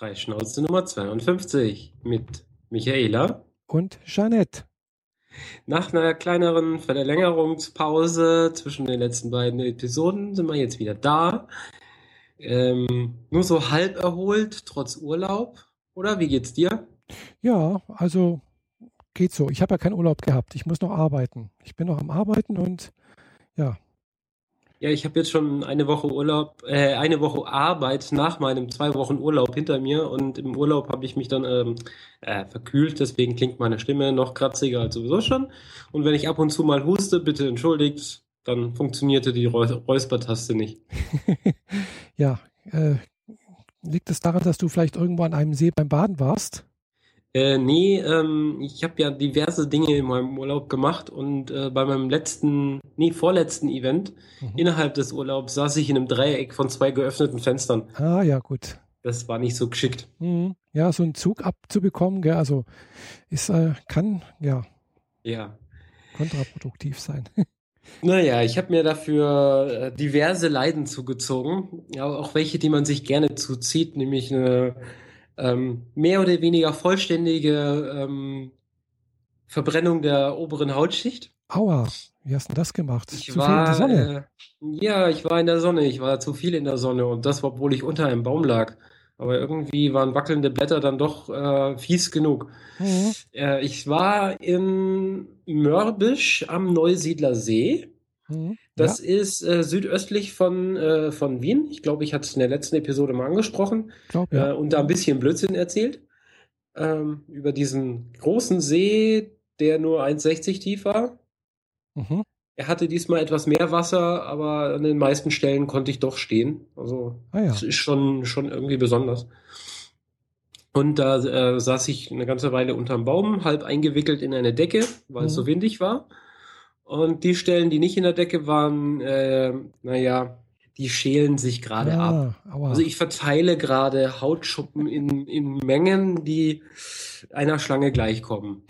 Freischnauze Nummer 52 mit Michaela. Und Jeanette. Nach einer kleineren Verlängerungspause zwischen den letzten beiden Episoden sind wir jetzt wieder da. Ähm, nur so halb erholt, trotz Urlaub. Oder wie geht's dir? Ja, also geht so. Ich habe ja keinen Urlaub gehabt. Ich muss noch arbeiten. Ich bin noch am Arbeiten und ja, ja, ich habe jetzt schon eine Woche Urlaub, äh, eine Woche Arbeit nach meinem zwei Wochen Urlaub hinter mir und im Urlaub habe ich mich dann ähm, äh, verkühlt, deswegen klingt meine Stimme noch kratziger als sowieso schon. Und wenn ich ab und zu mal huste, bitte entschuldigt, dann funktionierte die Räuspertaste nicht. ja, äh, liegt es daran, dass du vielleicht irgendwo an einem See beim Baden warst? Äh, nee, ähm, ich habe ja diverse Dinge in meinem Urlaub gemacht und äh, bei meinem letzten, nee, vorletzten Event mhm. innerhalb des Urlaubs saß ich in einem Dreieck von zwei geöffneten Fenstern. Ah, ja, gut. Das war nicht so geschickt. Mhm. Ja, so einen Zug abzubekommen, gell, also ist, äh, kann, ja. Ja. Kontraproduktiv sein. Naja, ich habe mir dafür äh, diverse Leiden zugezogen, auch welche, die man sich gerne zuzieht, nämlich eine ähm, mehr oder weniger vollständige ähm, Verbrennung der oberen Hautschicht. Aua, wie hast du das gemacht? Ich zu war, viel in der Sonne? Äh, ja, ich war in der Sonne. Ich war zu viel in der Sonne und das, obwohl ich unter einem Baum lag. Aber irgendwie waren wackelnde Blätter dann doch äh, fies genug. Mhm. Äh, ich war in Mörbisch am Neusiedler See. Mhm. Das ja. ist äh, südöstlich von, äh, von Wien. Ich glaube, ich hatte es in der letzten Episode mal angesprochen glaub, ja. äh, und da ein bisschen Blödsinn erzählt. Ähm, über diesen großen See, der nur 1,60 tief war. Mhm. Er hatte diesmal etwas mehr Wasser, aber an den meisten Stellen konnte ich doch stehen. Also ah, ja. das ist schon, schon irgendwie besonders. Und da äh, saß ich eine ganze Weile unterm Baum, halb eingewickelt in eine Decke, weil mhm. es so windig war. Und die Stellen, die nicht in der Decke waren, äh, naja, die schälen sich gerade ja, ab. Aua. Also ich verteile gerade Hautschuppen in, in Mengen, die einer Schlange gleichkommen.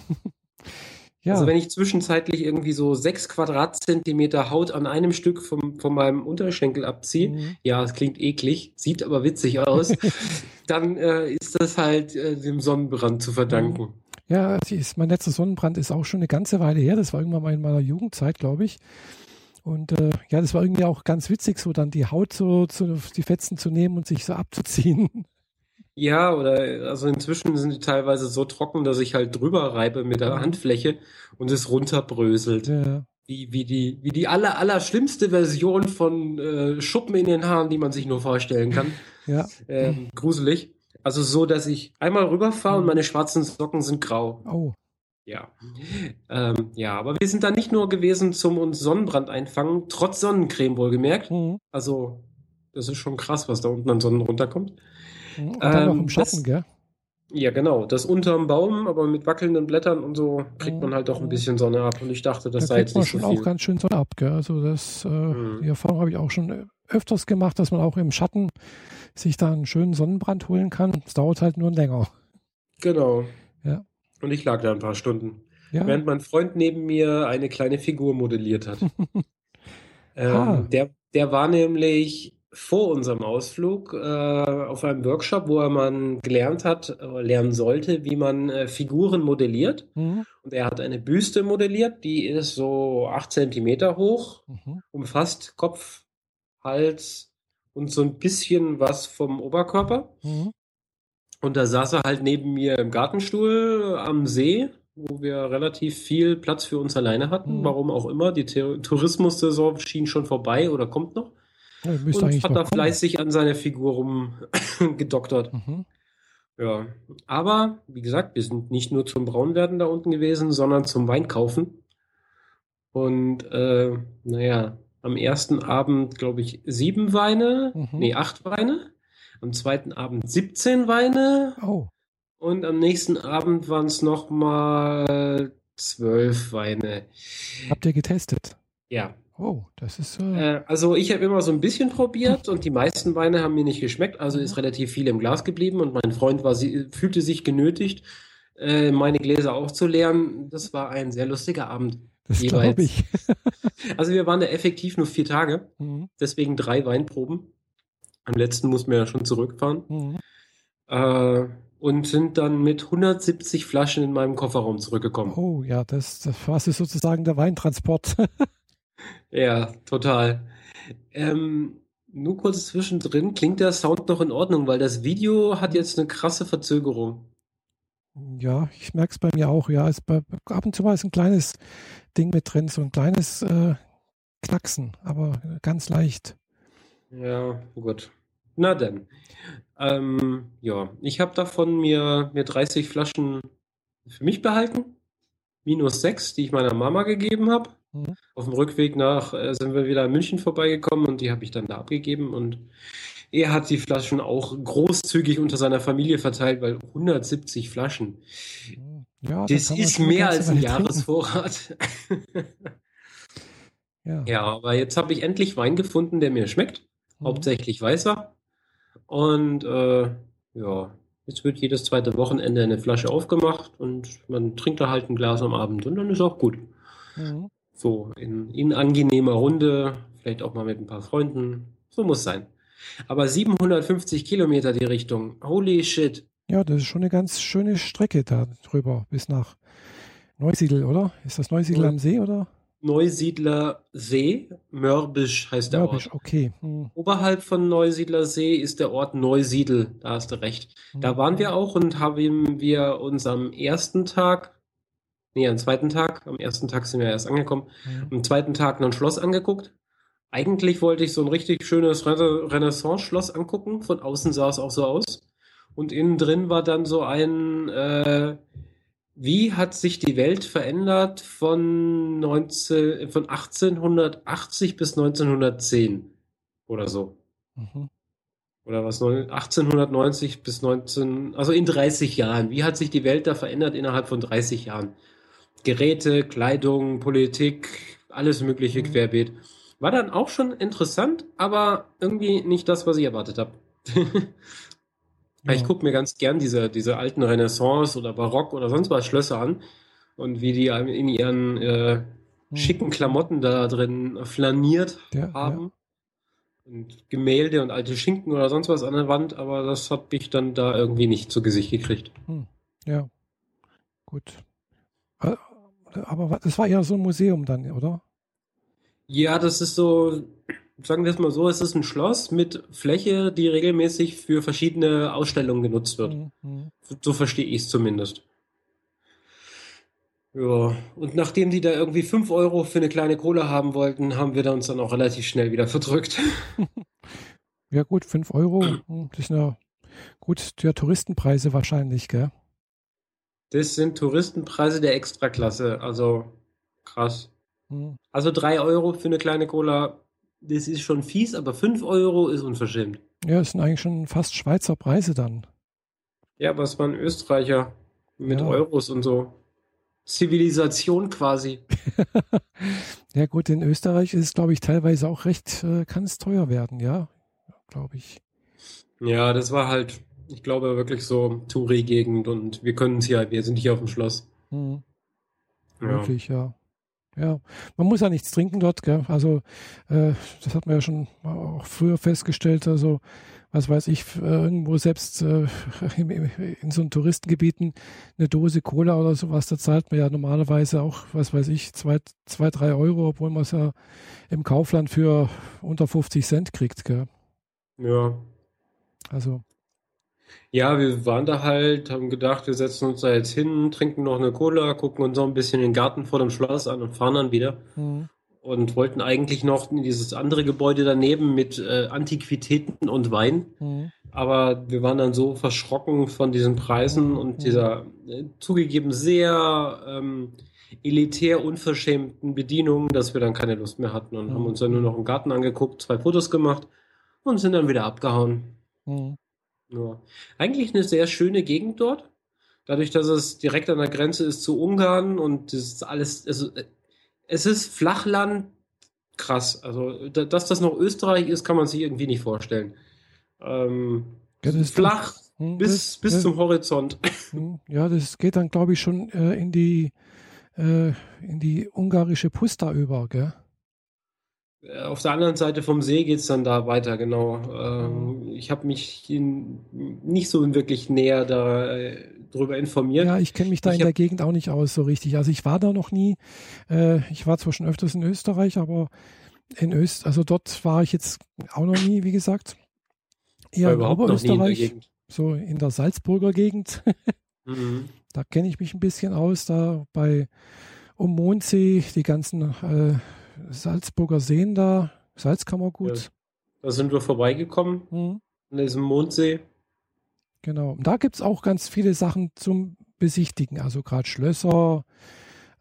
ja. Also wenn ich zwischenzeitlich irgendwie so sechs Quadratzentimeter Haut an einem Stück vom, von meinem Unterschenkel abziehe, mhm. ja, es klingt eklig, sieht aber witzig aus, dann äh, ist das halt äh, dem Sonnenbrand zu verdanken. Mhm. Ja, ist, mein letzter Sonnenbrand ist auch schon eine ganze Weile her. Das war irgendwann mal in meiner Jugendzeit, glaube ich. Und äh, ja, das war irgendwie auch ganz witzig, so dann die Haut so zu, die Fetzen zu nehmen und sich so abzuziehen. Ja, oder also inzwischen sind die teilweise so trocken, dass ich halt drüber reibe mit der Handfläche und es runterbröselt. Ja. Wie, wie die, wie die aller, aller schlimmste Version von äh, Schuppen in den Haaren, die man sich nur vorstellen kann. Ja. Ähm, gruselig. Also so, dass ich einmal rüberfahre und mhm. meine schwarzen Socken sind grau. Oh. Ja. Ähm, ja, aber wir sind da nicht nur gewesen zum uns Sonnenbrand einfangen, trotz Sonnencreme wohlgemerkt. Mhm. Also, das ist schon krass, was da unten an Sonnen runterkommt. Mhm. Und dann ähm, noch im Schatten, das, gell? Ja, genau. Das unterm Baum, aber mit wackelnden Blättern und so kriegt mhm. man halt auch ein bisschen Sonne ab. Und ich dachte, das da sei jetzt nicht man schon auch ganz schön Sonne ab, gell? Also das, äh, mhm. die Erfahrung habe ich auch schon öfters gemacht, dass man auch im Schatten sich da einen schönen Sonnenbrand holen kann. Es dauert halt nur länger. Genau. Ja. Und ich lag da ein paar Stunden. Ja. Während mein Freund neben mir eine kleine Figur modelliert hat. ähm, ah. der, der war nämlich vor unserem Ausflug äh, auf einem Workshop, wo er man gelernt hat, äh, lernen sollte, wie man äh, Figuren modelliert. Mhm. Und er hat eine Büste modelliert, die ist so acht Zentimeter hoch, mhm. umfasst Kopf, Hals, und so ein bisschen was vom Oberkörper. Mhm. Und da saß er halt neben mir im Gartenstuhl am See, wo wir relativ viel Platz für uns alleine hatten. Mhm. Warum auch immer. Die Tourismussaison schien schon vorbei oder kommt noch. Ja, und hat da fleißig an seiner Figur rumgedoktert. Mhm. Ja, aber wie gesagt, wir sind nicht nur zum Braunwerden da unten gewesen, sondern zum Weinkaufen. Und äh, naja, am ersten Abend, glaube ich, sieben Weine, mhm. nee, acht Weine. Am zweiten Abend 17 Weine. Oh. Und am nächsten Abend waren es nochmal zwölf Weine. Habt ihr getestet? Ja. Oh, das ist. Äh... Äh, also ich habe immer so ein bisschen probiert und die meisten Weine haben mir nicht geschmeckt, also ist relativ viel im Glas geblieben und mein Freund war, fühlte sich genötigt, äh, meine Gläser auch zu leeren. Das war ein sehr lustiger Abend. Das glaube ich. also wir waren da effektiv nur vier Tage, mhm. deswegen drei Weinproben. Am letzten mussten wir ja schon zurückfahren. Mhm. Äh, und sind dann mit 170 Flaschen in meinem Kofferraum zurückgekommen. Oh ja, das, das war sozusagen der Weintransport. ja, total. Ähm, nur kurz zwischendrin, klingt der Sound noch in Ordnung, weil das Video hat jetzt eine krasse Verzögerung. Ja, ich merke es bei mir auch. Ja, es bei, ab und zu mal ist ein kleines Ding mit drin, so ein kleines äh, Knacksen, aber ganz leicht. Ja, gut. Na denn. Ähm, ja, ich habe davon mir, mir 30 Flaschen für mich behalten. Minus 6, die ich meiner Mama gegeben habe. Mhm. Auf dem Rückweg nach äh, sind wir wieder in München vorbeigekommen und die habe ich dann da abgegeben. Und er hat die Flaschen auch großzügig unter seiner Familie verteilt, weil 170 Flaschen. Ja, das ist mehr als ein Jahresvorrat. ja. ja, aber jetzt habe ich endlich Wein gefunden, der mir schmeckt. Mhm. Hauptsächlich weißer. Und äh, ja, jetzt wird jedes zweite Wochenende eine Flasche aufgemacht und man trinkt da halt ein Glas am Abend und dann ist auch gut. Mhm. So in, in angenehmer Runde, vielleicht auch mal mit ein paar Freunden. So muss sein. Aber 750 Kilometer die Richtung. Holy shit. Ja, das ist schon eine ganz schöne Strecke da drüber bis nach Neusiedl, oder? Ist das Neusiedl am See, oder? Neusiedler See, Mörbisch heißt der Mörbisch, Ort. okay. Hm. Oberhalb von Neusiedler See ist der Ort Neusiedl, da hast du recht. Hm. Da waren wir auch und haben wir uns am ersten Tag, nee, am zweiten Tag, am ersten Tag sind wir erst angekommen, hm. am zweiten Tag ein Schloss angeguckt. Eigentlich wollte ich so ein richtig schönes Renaissance-Schloss angucken, von außen sah es auch so aus. Und innen drin war dann so ein äh, wie hat sich die Welt verändert von, 19, von 1880 bis 1910 oder so? Mhm. Oder was? 1890 bis 19, also in 30 Jahren. Wie hat sich die Welt da verändert innerhalb von 30 Jahren? Geräte, Kleidung, Politik, alles mögliche mhm. querbeet. War dann auch schon interessant, aber irgendwie nicht das, was ich erwartet habe. Ja. Ich gucke mir ganz gern diese, diese alten Renaissance oder Barock oder sonst was Schlösser an und wie die in ihren äh, hm. schicken Klamotten da drin flaniert ja, haben. Ja. Und Gemälde und alte Schinken oder sonst was an der Wand, aber das habe ich dann da irgendwie nicht zu Gesicht gekriegt. Hm. Ja, gut. Aber das war eher so ein Museum dann, oder? Ja, das ist so, sagen wir es mal so, es ist ein Schloss mit Fläche, die regelmäßig für verschiedene Ausstellungen genutzt wird. Mhm. So verstehe ich es zumindest. Ja, und nachdem die da irgendwie 5 Euro für eine kleine Kohle haben wollten, haben wir uns dann auch relativ schnell wieder verdrückt. ja gut, 5 Euro, hm, das sind ja gut, ja, Touristenpreise wahrscheinlich, gell? Das sind Touristenpreise der Extraklasse, also krass. Hm. Also 3 Euro für eine kleine Cola das ist schon fies, aber 5 Euro ist unverschämt. Ja, das sind eigentlich schon fast Schweizer Preise dann. Ja, aber es waren Österreicher mit ja. Euros und so. Zivilisation quasi. ja gut, in Österreich ist es, glaube ich, teilweise auch recht, äh, kann es teuer werden, ja, glaube ich. Ja, das war halt, ich glaube, wirklich so Touri-Gegend und wir können es ja, wir sind hier auf dem Schloss. Mhm. Ja. Wirklich, ja. Ja, man muss ja nichts trinken dort, gell? Also, äh, das hat man ja schon auch früher festgestellt. Also, was weiß ich, äh, irgendwo selbst äh, in so einem Touristengebieten eine Dose Cola oder sowas, da zahlt man ja normalerweise auch, was weiß ich, zwei, zwei drei Euro, obwohl man es ja im Kaufland für unter 50 Cent kriegt, gell? Ja. Also. Ja, wir waren da halt, haben gedacht, wir setzen uns da jetzt hin, trinken noch eine Cola, gucken uns noch ein bisschen den Garten vor dem Schloss an und fahren dann wieder. Mhm. Und wollten eigentlich noch in dieses andere Gebäude daneben mit äh, Antiquitäten und Wein. Mhm. Aber wir waren dann so verschrocken von diesen Preisen und mhm. dieser äh, zugegeben sehr ähm, elitär unverschämten Bedienung, dass wir dann keine Lust mehr hatten und haben mhm. uns dann nur noch im Garten angeguckt, zwei Fotos gemacht und sind dann wieder abgehauen. Mhm. Ja. Eigentlich eine sehr schöne Gegend dort. Dadurch, dass es direkt an der Grenze ist zu Ungarn und das ist alles, also es ist Flachland krass. Also, dass das noch Österreich ist, kann man sich irgendwie nicht vorstellen. Ähm, ja, flach das, hm, bis, das, bis das, zum Horizont. Hm, ja, das geht dann, glaube ich, schon äh, in die äh, in die ungarische Pusta über, gell? Äh, auf der anderen Seite vom See geht es dann da weiter, genau. Ähm, Mhm. ich habe mich in, nicht so wirklich näher darüber informiert. Ja, ich kenne mich da Ich in der Gegend auch nicht aus so richtig. Also ich war da noch nie. Äh, ich war zwar schon öfters in Österreich, aber in Öst, also dort war ich jetzt auch noch nie, wie gesagt. Eher War in in Oberösterreich, Gegend. so in der Salzburger Gegend. Mhm. Da kenne ich mich ein bisschen aus, da bei um Mondsee, die ganzen äh, Salzburger Seen da, Salzkammergut. Da sind wir vorbeigekommen, Mhm, an diesem Mondsee. genau. Und da gibt es auch ganz viele Sachen zum Besichtigen, also gerade Schlösser,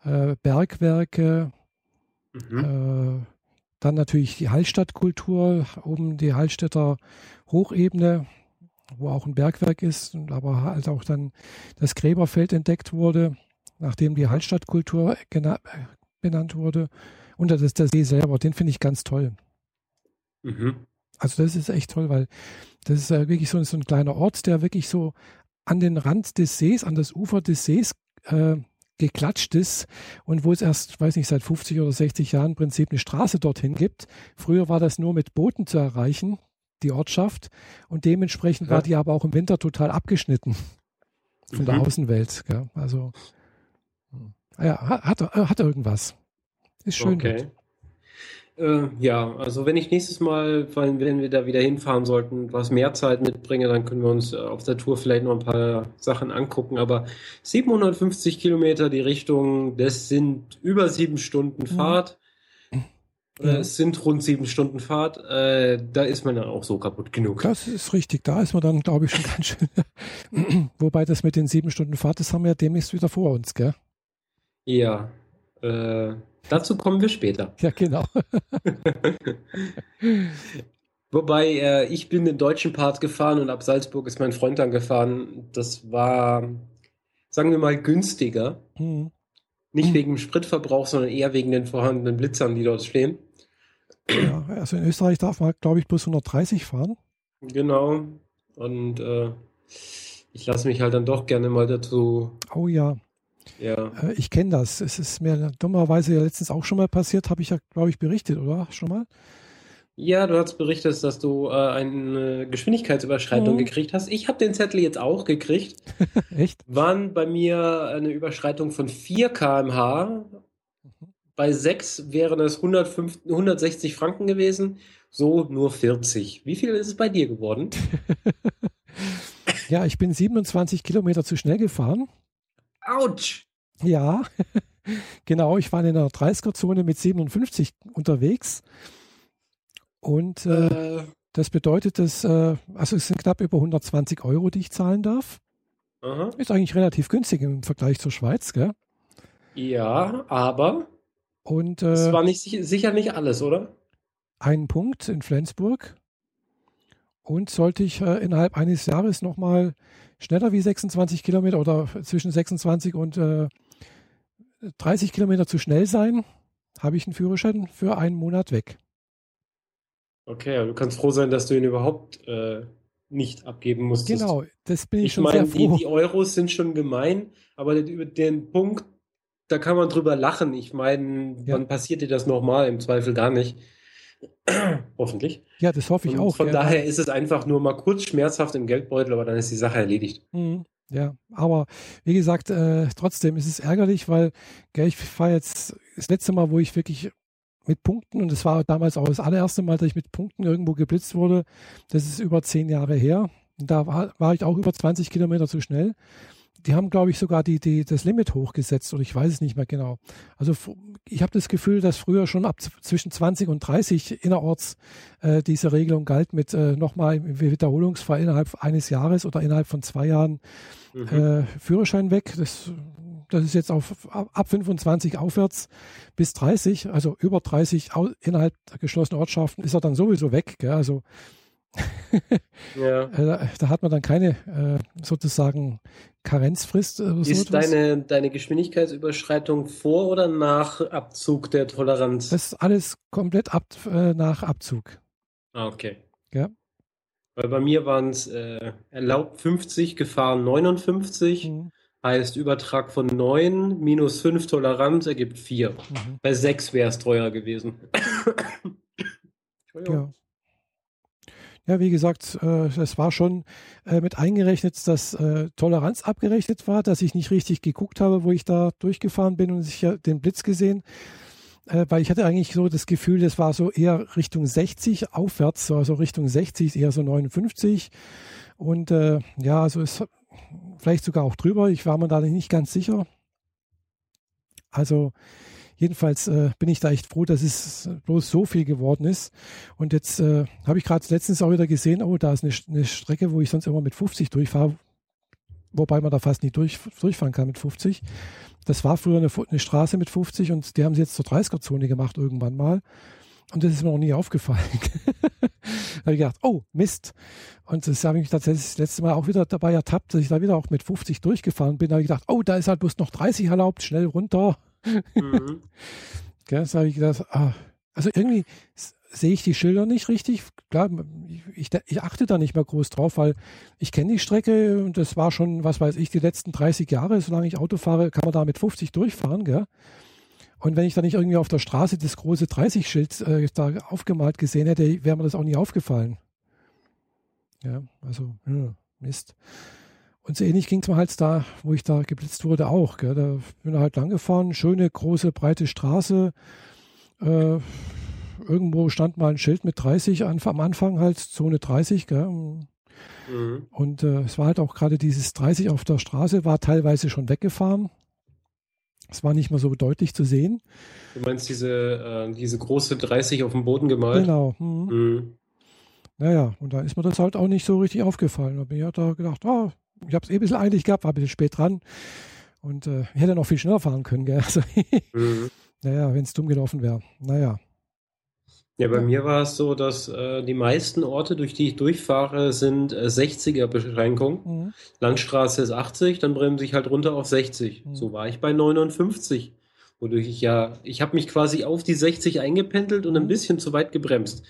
äh, Bergwerke, Mhm. äh, dann natürlich die Hallstattkultur, oben die Hallstätter Hochebene, wo auch ein Bergwerk ist, aber halt auch dann das Gräberfeld entdeckt wurde, nachdem die Hallstattkultur äh, benannt wurde. Und das ist der See selber, den finde ich ganz toll. Mhm. Also das ist echt toll, weil das ist äh, wirklich so, so ein kleiner Ort, der wirklich so an den Rand des Sees, an das Ufer des Sees äh, geklatscht ist und wo es erst, weiß nicht, seit 50 oder 60 Jahren im Prinzip eine Straße dorthin gibt. Früher war das nur mit Booten zu erreichen, die Ortschaft, und dementsprechend Ja. war die aber auch im Winter total abgeschnitten von der Mhm. Außenwelt. Gell? Also hm. ja, hat, hat, hat irgendwas. Ist schön. Okay. Äh, ja, also wenn ich nächstes Mal, wenn, wir da wieder hinfahren sollten, was mehr Zeit mitbringe, dann können wir uns äh, auf der Tour vielleicht noch ein paar Sachen angucken. Aber 750 Kilometer die Richtung, das sind über sieben Stunden Mhm. Fahrt. Oder Ja. es sind rund sieben Stunden Fahrt. Äh, da ist man dann auch so kaputt genug. Das ist richtig. Da ist man dann, glaube ich, schon ganz schön. Wobei das mit den sieben Stunden Fahrt, das haben wir ja demnächst wieder vor uns, gell? Ja, äh, dazu kommen wir später. Ja, genau. Wobei, äh, ich bin den deutschen Part gefahren und ab Salzburg ist mein Freund dann gefahren. Das war, sagen wir mal, günstiger. Hm. Nicht Hm. wegen dem Spritverbrauch, sondern eher wegen den vorhandenen Blitzern, die dort stehen. Ja, also in Österreich darf man, glaube ich, bloß 130 fahren. Genau. Und äh, ich lasse mich halt dann doch gerne mal dazu, Oh ja, ja. äh, ich kenne das. Es ist mir dummerweise ja letztens auch schon mal passiert, habe ich ja, glaube ich, berichtet, oder? Schon mal? Ja, du hast berichtet, dass du äh, eine Geschwindigkeitsüberschreitung Mhm. gekriegt hast. Ich habe den Zettel jetzt auch gekriegt. Echt? Waren bei mir eine Überschreitung von 4 km/h. Bei 6 wären es 105, 160 Franken gewesen. So nur 40. Wie viel ist es bei dir geworden? Ja, ich bin 27 Kilometer zu schnell gefahren. Autsch! Ja, genau. Ich war in einer 30er-Zone mit 57 unterwegs. Und äh, Äh, das bedeutet, dass, äh, also es sind knapp über 120 Euro, die ich zahlen darf. aha. Ist eigentlich relativ günstig im Vergleich zur Schweiz, gell? Ja, aber Und es äh, war nicht, sicher- nicht alles, oder? einen Punkt in Flensburg. Und sollte ich äh, innerhalb eines Jahres nochmal schneller wie 26 Kilometer oder zwischen 26 und äh, 30 Kilometer zu schnell sein, habe ich einen Führerschein für einen Monat weg. Okay, aber du kannst froh sein, dass du ihn überhaupt äh, nicht abgeben musstest. Genau, das bin ich, Ich schon meine, sehr die, froh. die Euros sind schon gemein, aber über den Punkt, da kann man drüber lachen. Ich meine, Ja. wann passiert dir das nochmal? Im Zweifel gar nicht. Hoffentlich. ja, das hoffe ich Und auch. von ja. daher ist es einfach nur mal kurz schmerzhaft im Geldbeutel, aber dann ist die Sache erledigt. Mhm, Ja, aber wie gesagt, äh, trotzdem ist es ärgerlich, weil gell, ich fahre jetzt das letzte Mal, wo ich wirklich mit Punkten, und das war damals auch das allererste Mal, dass ich mit Punkten irgendwo geblitzt wurde, das ist über zehn Jahre her. Und da war, war ich auch über 20 Kilometer zu schnell. Die haben, glaube ich, sogar die, die, das Limit hochgesetzt oder ich weiß es nicht mehr genau. Also ich habe das Gefühl, dass früher schon ab zwischen 20 und 30 innerorts äh, diese Regelung galt mit äh, nochmal im Wiederholungsfall innerhalb eines Jahres oder innerhalb von zwei Jahren Mhm. äh, Führerschein weg. Das, das ist jetzt auf, ab ab 25 aufwärts bis 30, also über 30 au, innerhalb der geschlossenen Ortschaften ist er dann sowieso weg. Gell? Also ja. äh, da hat man dann keine äh, sozusagen Karenzfrist oder so Ist etwas. deine, deine Geschwindigkeitsüberschreitung vor oder nach Abzug der Toleranz? Das ist alles komplett ab, äh, nach Abzug. Ah, okay. Ja. Weil bei mir waren es äh, erlaubt 50, gefahren 59. Mhm. Heißt, Übertrag von 9 minus 5 Toleranz ergibt 4. Mhm. Bei 6 wäre es teuer gewesen. ja. Ja, wie gesagt, äh, es war schon äh, mit eingerechnet, dass äh, Toleranz abgerechnet war, dass ich nicht richtig geguckt habe, wo ich da durchgefahren bin und ich den Blitz gesehen. Äh, weil ich hatte eigentlich so das Gefühl, das war so eher Richtung 60 aufwärts, also Richtung 60, eher so 59. Und äh, ja, also es vielleicht sogar auch drüber. Ich war mir da nicht ganz sicher. Also jedenfalls äh, bin ich da echt froh, dass es bloß so viel geworden ist. Und jetzt äh, habe ich gerade letztens auch wieder gesehen, oh, da ist eine, eine, Strecke, wo ich sonst immer mit 50 durchfahre, wobei man da fast nicht durch, durchfahren kann mit 50. Das war früher eine, eine Straße mit 50 und die haben sie jetzt zur 30er-Zone gemacht irgendwann mal. Und das ist mir noch nie aufgefallen. da habe ich gedacht, oh, Mist. Und das habe ich mich tatsächlich das letzte Mal auch wieder dabei ertappt, dass ich da wieder auch mit 50 durchgefahren bin. Da habe ich gedacht, oh, da ist halt bloß noch 30 erlaubt, schnell runter. Mhm. das habe ich gedacht, ah, also irgendwie sehe ich die Schilder nicht richtig. Klar, ich, ich, achte da nicht mehr groß drauf, weil ich kenne die Strecke und das war schon, was weiß ich, die letzten 30 Jahre, solange ich Auto fahre, kann man da mit 50 durchfahren, gell? Und wenn ich da nicht irgendwie auf der Straße das große 30-Schild äh, da aufgemalt gesehen hätte, wäre mir das auch nie aufgefallen. Ja, also, ja, Mist. Und so ähnlich ging es mir halt da, wo ich da geblitzt wurde, auch. Gell? Da bin ich halt lang gefahren, schöne, große, breite Straße. Äh, irgendwo stand mal ein Schild mit 30 an, am Anfang halt, Zone 30. Gell? Mhm. Und äh, es war halt auch gerade dieses 30 auf der Straße, war teilweise schon weggefahren. Es war nicht mehr so deutlich zu sehen. Du meinst diese, äh, diese große 30 auf dem Boden gemalt? Genau. Mhm. Mhm. Naja, und da ist mir das halt auch nicht so richtig aufgefallen. Da bin ich halt da gedacht, oh, ich habe es eh ein bisschen eilig gehabt, war ein bisschen spät dran. Und äh, ich hätte noch viel schneller fahren können, gell? Also, mhm. Naja, wenn es dumm gelaufen wäre. Naja. Ja, bei mir war es so, dass äh, die meisten Orte, durch die ich durchfahre, sind äh, 60er Beschränkung. Mhm. Landstraße ist 80, dann bremse ich halt runter auf 60. Mhm. So war ich bei 59. Wodurch ich ja, ich habe mich quasi auf die 60 eingependelt und ein mhm. bisschen zu weit gebremst.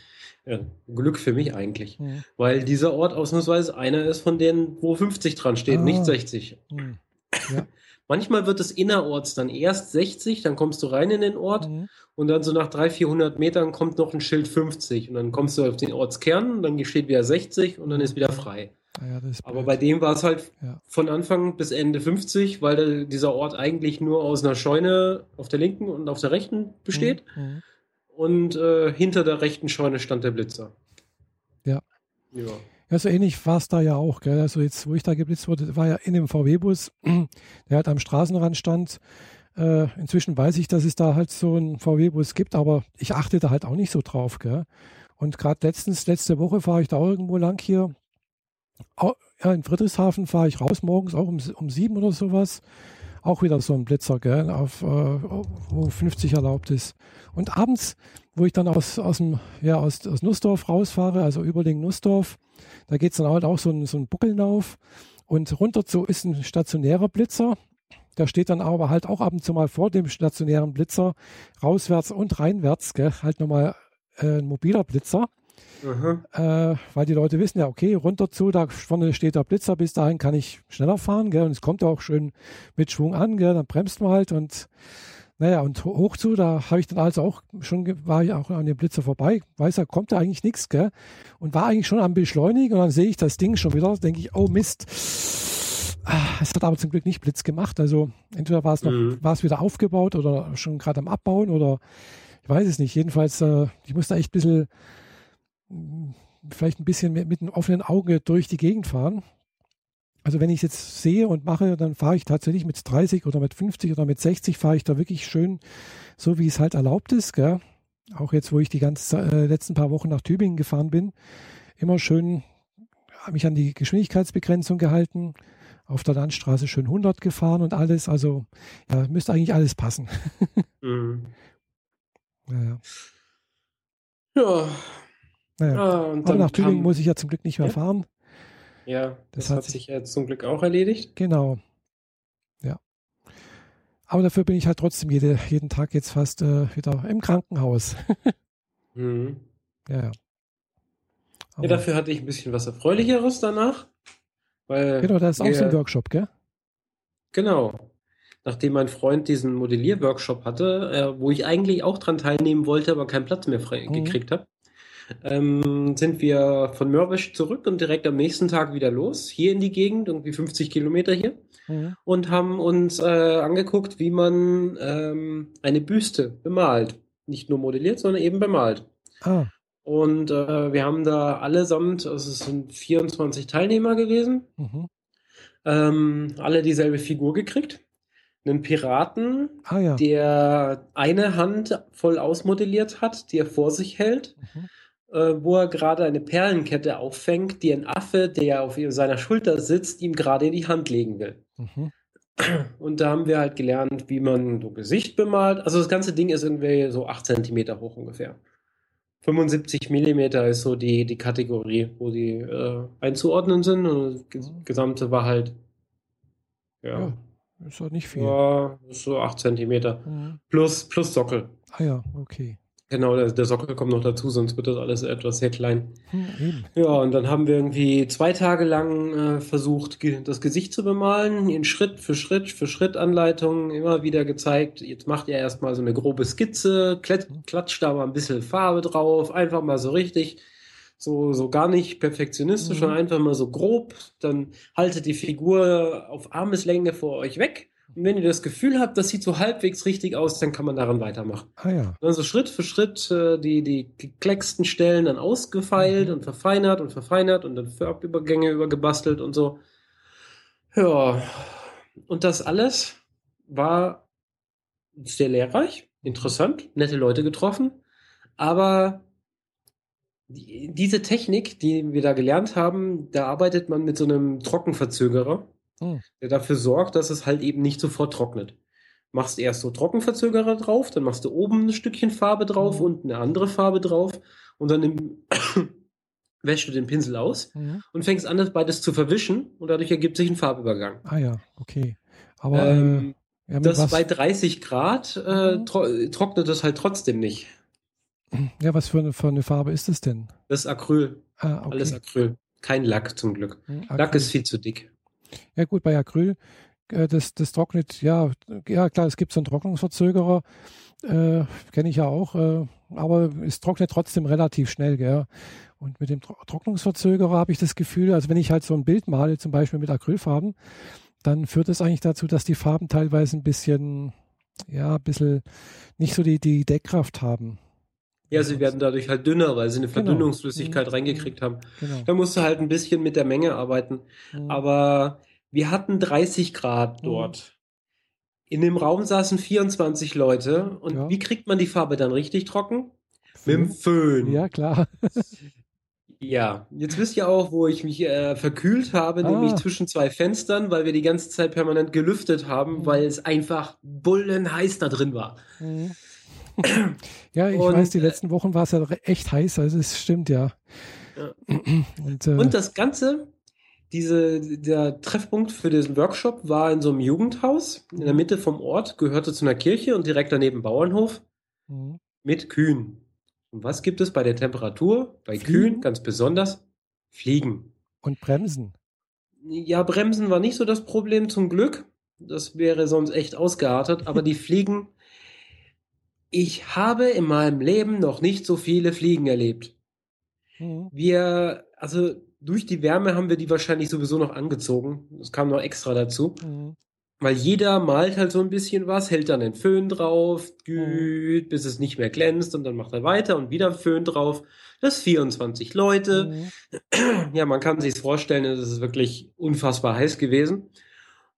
Ja, Glück für mich eigentlich. Mhm. Weil dieser Ort ausnahmsweise einer ist von denen, wo 50 dran steht, ah. nicht 60. Mhm. Ja. Manchmal wird es innerorts dann erst 60, dann kommst du rein in den Ort mhm. und dann so nach 300, 400 Metern kommt noch ein Schild 50 und dann kommst du auf den Ortskern, dann steht wieder 60 und dann ist wieder frei. Ah ja, Aber bei dem war es halt ja. von Anfang bis Ende 50, weil dieser Ort eigentlich nur aus einer Scheune auf der linken und auf der rechten besteht. Mhm. Und äh, hinter der rechten Scheune stand der Blitzer. Ja. Ja. Ja, so ähnlich war es da ja auch. Gell? Also jetzt, wo ich da geblitzt wurde, war ja in dem VW-Bus, der halt am Straßenrand stand. Äh, inzwischen weiß ich, dass es da halt so einen VW-Bus gibt, aber ich achte da halt auch nicht so drauf. Gell? Und gerade letztens, letzte Woche fahre ich da irgendwo lang hier. Ja, in Friedrichshafen fahre ich raus morgens auch um, um sieben oder sowas. Auch wieder so ein Blitzer, gell, auf, äh, wo 50 erlaubt ist. Und abends, wo ich dann aus, aus, dem, ja, aus, aus Nussdorf rausfahre, also Überling-Nussdorf, da geht es dann halt auch so ein, so ein Buckeln auf. Und runter zu ist ein stationärer Blitzer. Der steht dann aber halt auch ab und zu mal vor dem stationären Blitzer, rauswärts und reinwärts, gell, halt nochmal äh, ein mobiler Blitzer. Äh, weil die Leute wissen ja, okay, runter zu, da vorne steht der Blitzer, bis dahin kann ich schneller fahren, gell, und es kommt auch schön mit Schwung an, gell, dann bremst man halt und naja, und hoch zu, da habe ich dann also auch schon, war ich auch an dem Blitzer vorbei, weiß, da kommt ja eigentlich nichts, gell, und war eigentlich schon am Beschleunigen und dann sehe ich das Ding schon wieder, denke ich, oh Mist, ah, es hat aber zum Glück nicht Blitz gemacht, also entweder war es noch, mhm. war es wieder aufgebaut oder schon gerade am Abbauen oder ich weiß es nicht, jedenfalls, äh, ich muss da echt ein bisschen vielleicht ein bisschen mit, mit einem offenen Auge durch die Gegend fahren. Also wenn ich es jetzt sehe und mache, dann fahre ich tatsächlich mit 30 oder mit 50 oder mit 60 fahre ich da wirklich schön so, wie es halt erlaubt ist. Gell? Auch jetzt, wo ich die ganzen äh, letzten paar Wochen nach Tübingen gefahren bin, immer schön habe mich an die Geschwindigkeitsbegrenzung gehalten, auf der Landstraße schön 100 gefahren und alles. Also ja, müsste eigentlich alles passen. mhm. ja, ja. ja, naja. Ah, Aber nach Tübingen muss ich ja zum Glück nicht mehr ja? fahren. Ja, das, das hat, sich ja zum Glück auch erledigt. Genau. Ja. Aber dafür bin ich halt trotzdem jede, jeden Tag jetzt fast äh, wieder im Krankenhaus. mhm. Ja, ja. ja, dafür hatte ich ein bisschen was Erfreulicheres danach. Weil genau, da ist auch so ein Workshop, gell? Genau. Nachdem mein Freund diesen Modellierworkshop hatte, äh, wo ich eigentlich auch dran teilnehmen wollte, aber keinen Platz mehr frei Mhm. gekriegt habe, ähm, sind wir von Mörbisch zurück und direkt am nächsten Tag wieder los, hier in die Gegend, irgendwie 50 Kilometer hier, Mhm. und haben uns äh, angeguckt, wie man ähm, eine Büste bemalt. Nicht nur modelliert, sondern eben bemalt. Ah, Und äh, wir haben da allesamt, also es sind 24 Teilnehmer gewesen, mhm. ähm, alle dieselbe Figur gekriegt. Einen Piraten, ah ja. der eine Hand voll ausmodelliert hat, die er vor sich hält, Mhm. Äh, wo er gerade eine Perlenkette auffängt, die ein Affe, der auf seiner Schulter sitzt, ihm gerade in die Hand legen will. Mhm. Und da haben wir halt gelernt, wie man so Gesicht bemalt. Also das ganze Ding ist irgendwie so 8 Zentimeter hoch ungefähr. 75 Millimeter ist so die, die Kategorie, wo die äh, einzuordnen sind. Und das Mhm. Gesamte war halt, ja, Ja, ist doch nicht viel. ja, so 8 Zentimeter. Mhm. Plus, plus Sockel. Ah ja, okay. Genau, der, der Sockel kommt noch dazu, sonst wird das alles etwas sehr klein. Hm, eben. Ja, und dann haben wir irgendwie zwei Tage lang äh, versucht, ge das Gesicht zu bemalen, in Schritt für Schritt für Schritt Anleitungen immer wieder gezeigt. Jetzt macht ihr erstmal so eine grobe Skizze, klatscht da mal ein bisschen Farbe drauf, einfach mal so richtig, so, so gar nicht perfektionistisch, Mhm. sondern einfach mal so grob. Dann haltet die Figur auf Armeslänge vor euch weg. Und wenn ihr das Gefühl habt, das sieht so halbwegs richtig aus, dann kann man daran weitermachen. Ah ja. Also Schritt für Schritt äh, die, die geklecksten Stellen dann ausgefeilt Mhm. und verfeinert und verfeinert und dann Farbübergänge übergebastelt und so. Ja, und das alles war sehr lehrreich, interessant, nette Leute getroffen, aber die, diese Technik, die wir da gelernt haben, da arbeitet man mit so einem Trockenverzögerer, Hm. der dafür sorgt, dass es halt eben nicht sofort trocknet. Machst erst so Trockenverzögerer drauf, dann machst du oben ein Stückchen Farbe drauf Mhm. und eine andere Farbe drauf und dann im, wäschst du den Pinsel aus Mhm. und fängst an, das beides zu verwischen und dadurch ergibt sich ein Farbübergang. Ah ja, okay. Aber Ähm, äh, ja, das was, bei 30 Grad äh, Mhm. tro trocknet das halt trotzdem nicht. ja, was für eine, für eine Farbe ist es denn? Das ist Acryl, Ah, okay. alles Acryl. Kein Lack zum Glück. Hm, Lack Acryl. ist viel zu dick. Ja gut, bei Acryl, äh, das, das trocknet, ja, ja klar, es gibt so einen Trocknungsverzögerer, äh, kenne ich ja auch, äh, aber es trocknet trotzdem relativ schnell, gell? Und mit dem Tro Trocknungsverzögerer habe ich das Gefühl, also wenn ich halt so ein Bild male, zum Beispiel mit Acrylfarben, dann führt es eigentlich dazu, dass die Farben teilweise ein bisschen, ja, ein bisschen nicht so die, die Deckkraft haben. Ja, sie werden dadurch halt dünner, weil sie eine Genau. Verdünnungsflüssigkeit Mhm. reingekriegt haben. Genau. Da musst du halt ein bisschen mit der Menge arbeiten. Mhm. Aber wir hatten 30 Grad Mhm. dort. In dem Raum saßen 24 Leute. Und Ja. wie kriegt man die Farbe dann richtig trocken? Mit dem Föhn. Föhn. Ja, klar. Ja, jetzt wisst ihr auch, wo ich mich äh, verkühlt habe, Ah. nämlich zwischen zwei Fenstern, weil wir die ganze Zeit permanent gelüftet haben, Mhm. weil es einfach bullenheiß da drin war. Mhm. Ja, ich Und, weiß, die äh, letzten Wochen war es ja echt heiß, also es stimmt ja. Ja. Und, äh, Und das Ganze, diese, der Treffpunkt für diesen Workshop war in so einem Jugendhaus in der Mitte vom Ort, gehörte zu einer Kirche und direkt daneben Bauernhof Mhm. mit Kühen. Und was gibt es bei der Temperatur? Bei Fliegen? Kühen ganz besonders Fliegen. und Bremsen. Ja, Bremsen war nicht so das Problem zum Glück. Das wäre sonst echt ausgeartet, aber die Fliegen. Ich habe in meinem Leben noch nicht so viele Fliegen erlebt. Mhm. Wir, also durch die Wärme haben wir die wahrscheinlich sowieso noch angezogen. Das kam noch extra dazu. Mhm. Weil jeder malt halt so ein bisschen was, hält dann den Föhn drauf, güt, bis es nicht mehr glänzt und dann macht er weiter und wieder Föhn drauf. Das 24 Leute. Mhm. Ja, man kann sich's vorstellen, es ist wirklich unfassbar heiß gewesen.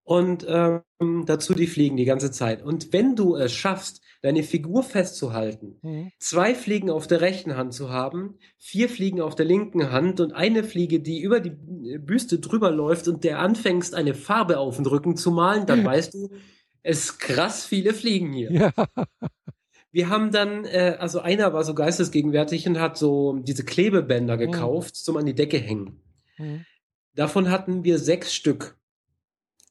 Und ähm, dazu die Fliegen die ganze Zeit. Und wenn du es schaffst, deine Figur festzuhalten, Mhm. zwei Fliegen auf der rechten Hand zu haben, vier Fliegen auf der linken Hand und eine Fliege, die über die Büste drüber läuft und der anfängst, eine Farbe auf den Rücken zu malen, dann weißt du, es krass viele Fliegen hier. Ja. Wir haben dann, äh, also einer war so geistesgegenwärtig und hat so diese Klebebänder gekauft zum an die Decke hängen. Mhm. Davon hatten wir sechs Stück.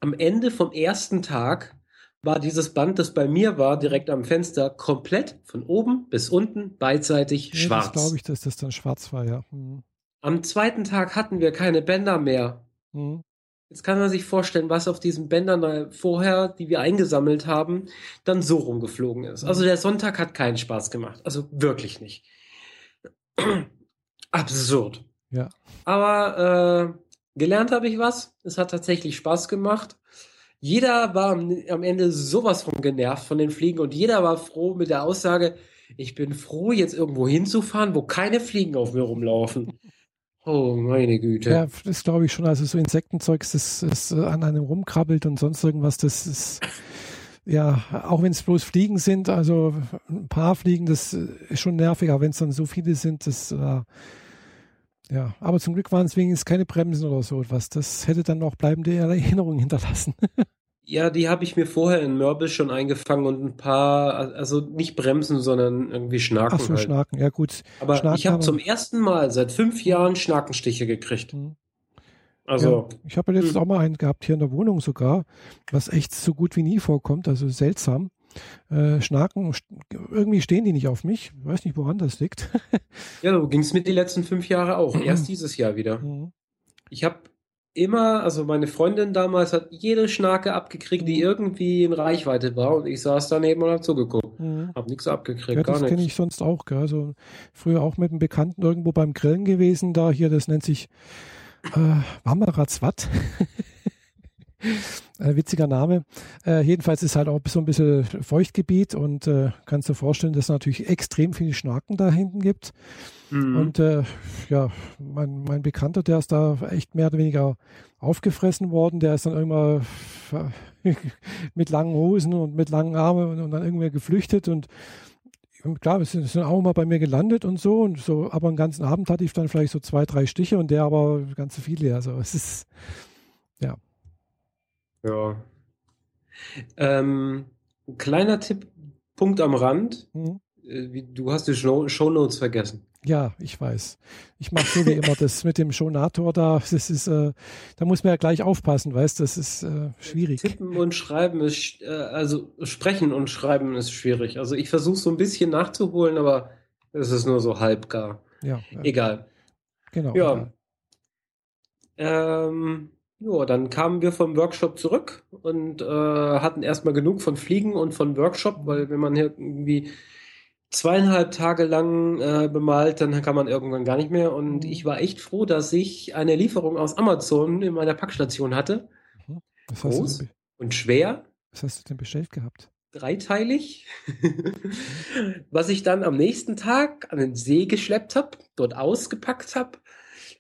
Am Ende vom ersten Tag war dieses Band, das bei mir war, direkt am Fenster, komplett von oben bis unten beidseitig Das schwarz. glaube ich, dass das dann schwarz war, ja. Mhm. Am zweiten Tag hatten wir keine Bänder mehr. Mhm. Jetzt kann man sich vorstellen, was auf diesen Bändern vorher, die wir eingesammelt haben, dann so rumgeflogen ist. Also der Sonntag hat keinen Spaß gemacht. Also wirklich nicht. Absurd. Ja. Aber äh, gelernt habe ich was. Es hat tatsächlich Spaß gemacht. Jeder war am, Ende sowas von genervt von den Fliegen und jeder war froh mit der Aussage, ich bin froh, jetzt irgendwo hinzufahren, wo keine Fliegen auf mir rumlaufen. Oh, meine Güte. Ja, das glaube ich schon. Also so Insektenzeugs, das, das äh, an einem rumkrabbelt und sonst irgendwas, das ist ja, auch wenn es bloß Fliegen sind, also ein paar Fliegen, das ist schon nervig, aber wenn es dann so viele sind, das äh, ja, aber zum Glück waren es wenigstens keine Bremsen oder so etwas. Das hätte dann noch bleibende Erinnerungen hinterlassen. Ja, die habe ich mir vorher in Mörbisch schon eingefangen und ein paar, also nicht Bremsen, sondern irgendwie Schnaken. Ach so, halt. Schnaken, ja gut. Aber Schnaken ich habe zum ersten Mal seit fünf Jahren Schnakenstiche gekriegt. Mhm. Also, ja, ich habe letztens hm. auch mal einen gehabt hier in der Wohnung sogar, was echt so gut wie nie vorkommt, also seltsam. Äh, Schnaken, irgendwie stehen die nicht auf mich. Ich weiß nicht, woran das liegt. ja, so ging es mir die letzten fünf Jahre auch. Erst dieses Jahr wieder. Mhm. Ich habe immer, also meine Freundin damals hat jede Schnake abgekriegt, die Mhm. irgendwie in Reichweite war und ich saß daneben und hab zugeguckt. Mhm. Hab nichts abgekriegt, Ja, gar das kenne nichts. ich sonst auch. Gell? Also früher auch mit einem Bekannten irgendwo beim Grillen gewesen. Da hier, das nennt sich äh, Wammerazwatt. äh, witziger Name. Äh, jedenfalls ist halt auch so ein bisschen Feuchtgebiet und äh, kannst dir vorstellen, dass es natürlich extrem viele Schnaken da hinten gibt. Mhm. Und äh, ja, mein, mein Bekannter, der ist da echt mehr oder weniger aufgefressen worden. Der ist dann irgendwann mit langen Hosen und mit langen Armen und, und dann irgendwer geflüchtet und und klar, es sind, auch mal bei mir gelandet und so und so, aber einen ganzen Abend hatte ich dann vielleicht so zwei, drei Stiche und der aber ganz viele. Also es ist. Ähm, ein kleiner Tipp, Punkt am Rand. hm, Äh, Du hast die Show Shownotes vergessen. ja, ich weiß. Ich mache so wie immer das mit dem Schonator da, das ist, äh, da muss man ja gleich aufpassen, weißt das ist äh, schwierig. Tippen und Schreiben ist, äh, also Sprechen und Schreiben ist schwierig. Also ich versuche so ein bisschen nachzuholen, aber es ist nur so halbgar. Ja, ja Egal. genau. Ja. Ähm, ja, dann kamen wir vom Workshop zurück und äh, hatten erstmal genug von Fliegen und von Workshop, weil wenn man hier irgendwie zweieinhalb Tage lang äh, bemalt, dann kann man irgendwann gar nicht mehr. Und Mhm. ich war echt froh, dass ich eine Lieferung aus Amazon in meiner Packstation hatte. Du Groß und schwer, was hast du denn bestellt gehabt? dreiteilig, was ich dann am nächsten Tag an den See geschleppt habe, dort ausgepackt habe,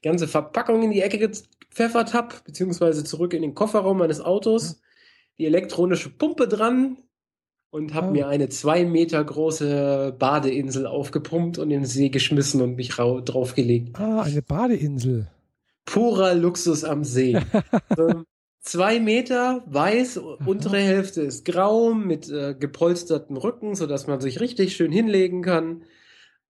ganze Verpackung in die Ecke gepfeffert habe, beziehungsweise zurück in den Kofferraum meines Autos, die elektronische Pumpe dran und habe Ah. mir eine zwei Meter große Badeinsel aufgepumpt und in den See geschmissen und mich rau- draufgelegt. Ah, eine Badeinsel. Purer Luxus am See. so, zwei Meter, weiß, untere Hälfte ist grau, mit äh, gepolsterten Rücken, sodass man sich richtig schön hinlegen kann.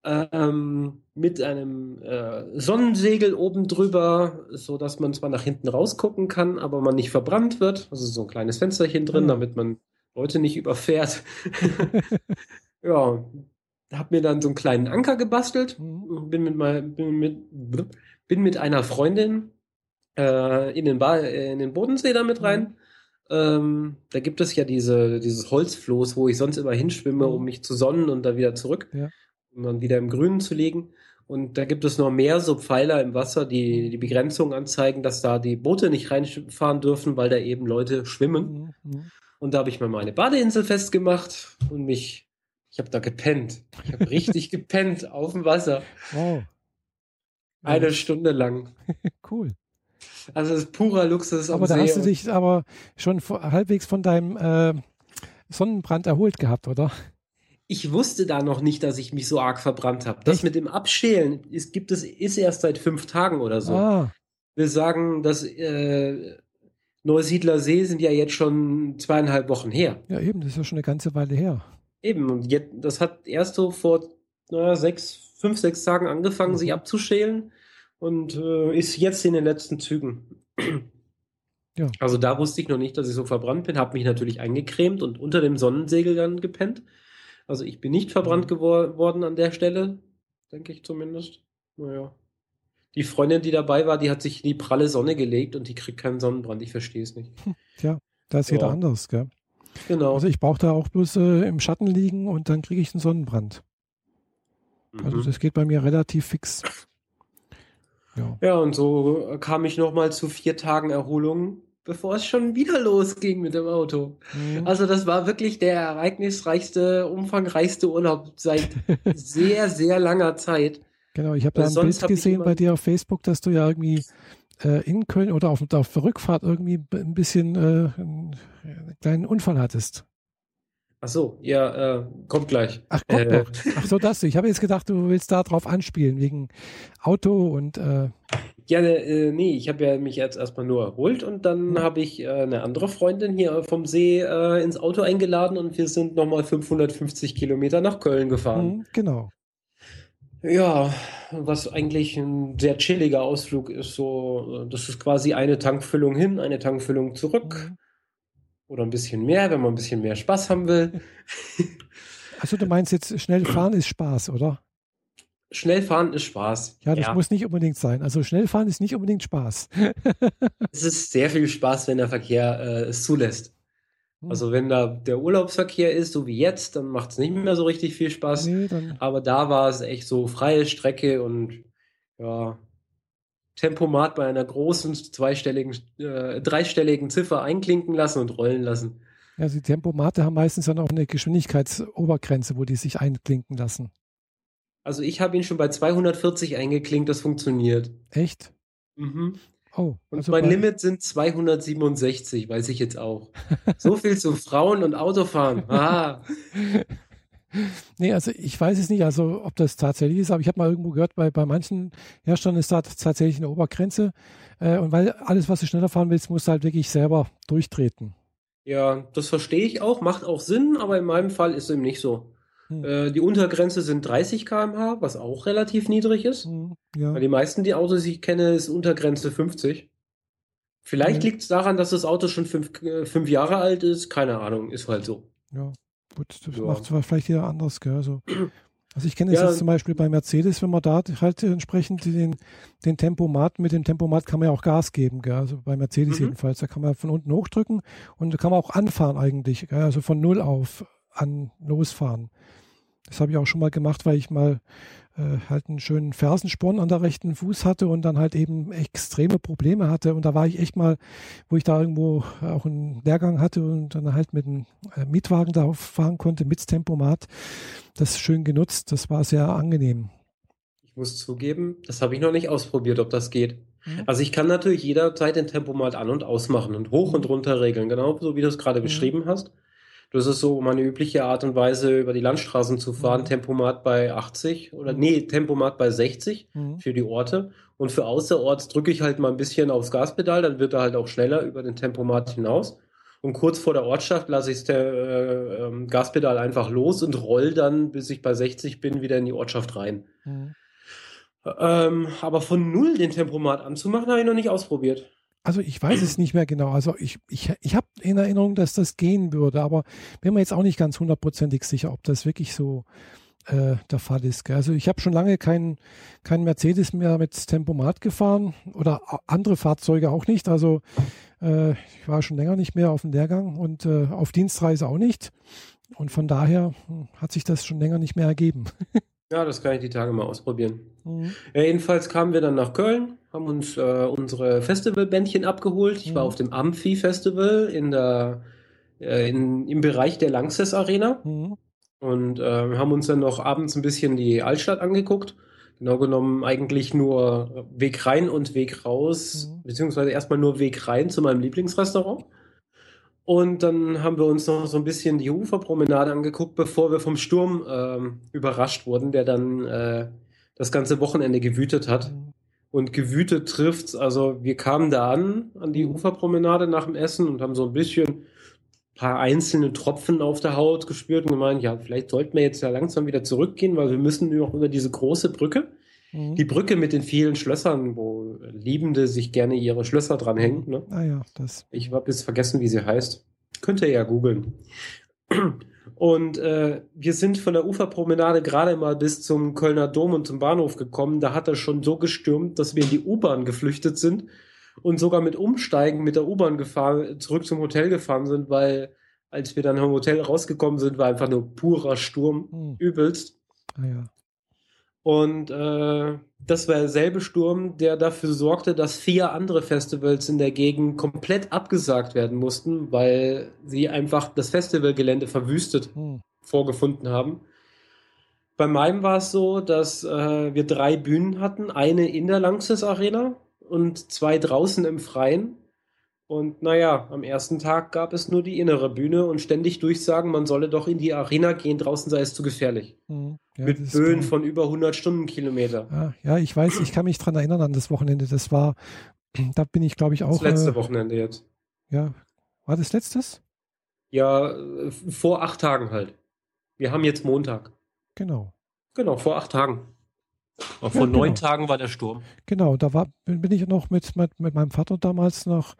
Ähm, mit einem äh, Sonnensegel oben drüber, sodass man zwar nach hinten rausgucken kann, aber man nicht verbrannt wird. Also so ein kleines Fensterchen drin, Ah. damit man Leute nicht überfährt. ja, hab mir dann so einen kleinen Anker gebastelt Mhm. bin mit, mein, bin mit, bin mit einer Freundin äh, in, den ba in den Bodensee da mit rein. Ähm, da gibt es ja diese, dieses Holzfloß, wo ich sonst immer hinschwimme, Mhm. um mich zu sonnen und dann wieder zurück, Ja. Um dann wieder im Grünen zu liegen. Und da gibt es noch mehr so Pfeiler im Wasser, die die Begrenzung anzeigen, dass da die Boote nicht reinfahren dürfen, weil da eben Leute schwimmen. Mhm. Mhm. Und da habe ich mal meine Badeinsel festgemacht und mich, ich habe da gepennt. Ich habe richtig gepennt auf dem Wasser. Wow. Eine Ja, Stunde lang. cool. Also es ist purer Luxus Aber da See. hast du dich aber schon vor- halbwegs von deinem äh, Sonnenbrand erholt gehabt, oder? Ich wusste da noch nicht, dass ich mich so arg verbrannt habe. Das Echt? mit dem Abschälen ist, gibt es, ist erst seit fünf Tagen oder so. Ah, Wir sagen, dass äh, Neusiedler See sind ja jetzt schon zweieinhalb Wochen her. ja eben, das ist ja schon eine ganze Weile her. Eben, und jetzt, das hat erst so vor naja, sechs, fünf, sechs Tagen angefangen, Mhm. sich abzuschälen und äh, ist jetzt in den letzten Zügen. Ja. Also da wusste ich noch nicht, dass ich so verbrannt bin, habe mich natürlich eingecremt und unter dem Sonnensegel dann gepennt. Also ich bin nicht verbrannt Mhm. gewor worden an der Stelle, denke ich zumindest. Naja. die Freundin, die dabei war, die hat sich in die pralle Sonne gelegt und die kriegt keinen Sonnenbrand. Ich verstehe es nicht. Tja, da ist ja. jeder anders, gell? Genau. Also ich brauche da auch bloß äh, im Schatten liegen und dann kriege ich einen Sonnenbrand. Also mhm. Also das geht bei mir relativ fix. Ja, ja und so kam ich nochmal zu vier Tagen Erholung, bevor es schon wieder losging mit dem Auto. Mhm. Also das war wirklich der ereignisreichste, umfangreichste Urlaub seit sehr, sehr langer Zeit. Genau, ich habe da ein Bild gesehen bei dir auf Facebook, dass du ja irgendwie äh, in Köln oder auf, auf der Rückfahrt irgendwie ein bisschen äh, einen kleinen Unfall hattest. Ach so, ja, äh, kommt gleich. Ach, kommt äh, noch. Ach so, das. Ich habe jetzt gedacht, du willst da drauf anspielen, wegen Auto und. Äh ja, äh, nee, ich habe ja mich jetzt erstmal nur erholt und dann mhm. habe ich äh, eine andere Freundin hier vom See äh, ins Auto eingeladen und wir sind nochmal 550 Kilometer nach Köln gefahren. Mhm, genau. Ja, was eigentlich ein sehr chilliger Ausflug ist, so, das ist quasi eine Tankfüllung hin, eine Tankfüllung zurück. Mhm. Oder ein bisschen mehr, wenn man ein bisschen mehr Spaß haben will. Also du meinst jetzt, schnell fahren ist Spaß, oder? Schnell fahren ist Spaß. Ja, das ja. muss nicht unbedingt sein. Also schnell fahren ist nicht unbedingt Spaß. es ist sehr viel Spaß, wenn der Verkehr äh, es zulässt. Hm. Also wenn da der Urlaubsverkehr ist, so wie jetzt, dann macht es nicht mehr so richtig viel Spaß. Nee, Aber da war es echt so freie Strecke und ja, Tempomat bei einer großen zweistelligen, äh, dreistelligen Ziffer einklinken lassen und rollen lassen. Ja, die Tempomate haben meistens dann auch eine Geschwindigkeitsobergrenze, wo die sich einklinken lassen. Also ich habe ihn schon bei 240 eingeklinkt, das funktioniert. Echt? Mhm. Oh, und also mein Limit sind 267, weiß ich jetzt auch. so viel zu Frauen und Autofahren. Ah. Nee, also ich weiß es nicht, also ob das tatsächlich ist, aber ich habe mal irgendwo gehört, bei, bei manchen Herstellern ist da tatsächlich eine Obergrenze. Äh, und weil alles, was du schneller fahren willst, musst du halt wirklich selber durchtreten. Ja, das verstehe ich auch, macht auch Sinn, aber in meinem Fall ist es eben nicht so. Hm. Äh, die Untergrenze sind 30 km/h, was auch relativ niedrig ist. Hm, ja. Weil die meisten, die Autos, die ich kenne, ist Untergrenze 50. Vielleicht ja. liegt es daran, dass das Auto schon fünf, äh, fünf Jahre alt ist. Keine Ahnung, ist halt so. Ja, gut, das ja. macht vielleicht wieder anders. Gell? Also, also ich kenne es ja. jetzt zum Beispiel bei Mercedes, wenn man da halt entsprechend den, den Tempomat, mit dem Tempomat kann man ja auch Gas geben. Gell? Also bei Mercedes mhm. jedenfalls, da kann man von unten hochdrücken und da kann man auch anfahren eigentlich. Gell? Also von null auf an losfahren. Das habe ich auch schon mal gemacht, weil ich mal äh, halt einen schönen Fersensporn an der rechten Fuß hatte und dann halt eben extreme Probleme hatte. Und da war ich echt mal, wo ich da irgendwo auch einen Lehrgang hatte und dann halt mit einem äh, Mietwagen da fahren konnte, mit Tempomat, das schön genutzt. Das war sehr angenehm. Ich muss zugeben, das habe ich noch nicht ausprobiert, ob das geht. Mhm. Also ich kann natürlich jederzeit den Tempomat an- und ausmachen und hoch und runter regeln, genau so wie du es gerade mhm. beschrieben hast. Das ist so meine übliche Art und Weise, über die Landstraßen zu fahren. Mhm. Tempomat bei 80 oder nee, Tempomat bei 60 mhm. für die Orte. Und für außerorts drücke ich halt mal ein bisschen aufs Gaspedal, dann wird er halt auch schneller über den Tempomat hinaus. Und kurz vor der Ortschaft lasse ich das äh, äh, Gaspedal einfach los und roll dann, bis ich bei 60 bin, wieder in die Ortschaft rein. Mhm. Ähm, aber von null den Tempomat anzumachen, habe ich noch nicht ausprobiert. Also ich weiß es nicht mehr genau. Also ich, ich, ich habe in Erinnerung, dass das gehen würde, aber bin mir jetzt auch nicht ganz hundertprozentig sicher, ob das wirklich so äh, der Fall ist. Gell? Also ich habe schon lange keinen kein Mercedes mehr mit Tempomat gefahren oder andere Fahrzeuge auch nicht. Also äh, ich war schon länger nicht mehr auf dem Lehrgang und äh, auf Dienstreise auch nicht. Und von daher hm, hat sich das schon länger nicht mehr ergeben. Ja, das kann ich die Tage mal ausprobieren. Mhm. Ja, jedenfalls kamen wir dann nach Köln, haben uns äh, unsere Festivalbändchen abgeholt. Ich mhm. war auf dem Amphi-Festival in der, äh, in, im Bereich der Lanxess Arena mhm. und äh, haben uns dann noch abends ein bisschen die Altstadt angeguckt. Genau genommen eigentlich nur Weg rein und Weg raus, mhm. beziehungsweise erstmal nur Weg rein zu meinem Lieblingsrestaurant. Und dann haben wir uns noch so ein bisschen die Uferpromenade angeguckt, bevor wir vom Sturm ähm, überrascht wurden, der dann äh, das ganze Wochenende gewütet hat. Und gewütet trifft's. Also wir kamen da an, an die Uferpromenade nach dem Essen und haben so ein bisschen paar einzelne Tropfen auf der Haut gespürt und gemeint, ja, vielleicht sollten wir jetzt ja langsam wieder zurückgehen, weil wir müssen noch über diese große Brücke. Mhm. Die Brücke mit den vielen Schlössern, wo Liebende sich gerne ihre Schlösser dranhängen. Ne? Ah ja, das. Ich habe jetzt vergessen, wie sie heißt. Könnt ihr ja googeln. Und äh, wir sind von der Uferpromenade gerade mal bis zum Kölner Dom und zum Bahnhof gekommen. Da hat er schon so gestürmt, dass wir in die U-Bahn geflüchtet sind und sogar mit Umsteigen mit der U-Bahn gefahren, zurück zum Hotel gefahren sind, weil als wir dann vom Hotel rausgekommen sind, war einfach nur purer Sturm, hm. übelst. Ah, ja. Und äh, das war derselbe Sturm, der dafür sorgte, dass vier andere Festivals in der Gegend komplett abgesagt werden mussten, weil sie einfach das Festivalgelände verwüstet hm. vorgefunden haben. Bei meinem war es so, dass äh, wir drei Bühnen hatten, eine in der Langsys Arena und zwei draußen im Freien. Und naja, am ersten Tag gab es nur die innere Bühne und ständig Durchsagen, man solle doch in die Arena gehen, draußen sei es zu gefährlich. Mhm. Ja, Mit Böen von über 100 Stundenkilometer. Ja, ja, ich weiß, ich kann mich dran erinnern an das Wochenende. Das war, da bin ich glaube ich auch. Das letzte äh, Wochenende jetzt. Ja, war das letztes? Ja, äh, vor acht Tagen halt. Wir haben jetzt Montag. Genau. Genau, vor acht Tagen. Aber vor ja, neun genau. Tagen war der Sturm. Genau, da war, bin ich noch mit, mit, mit meinem Vater damals nach,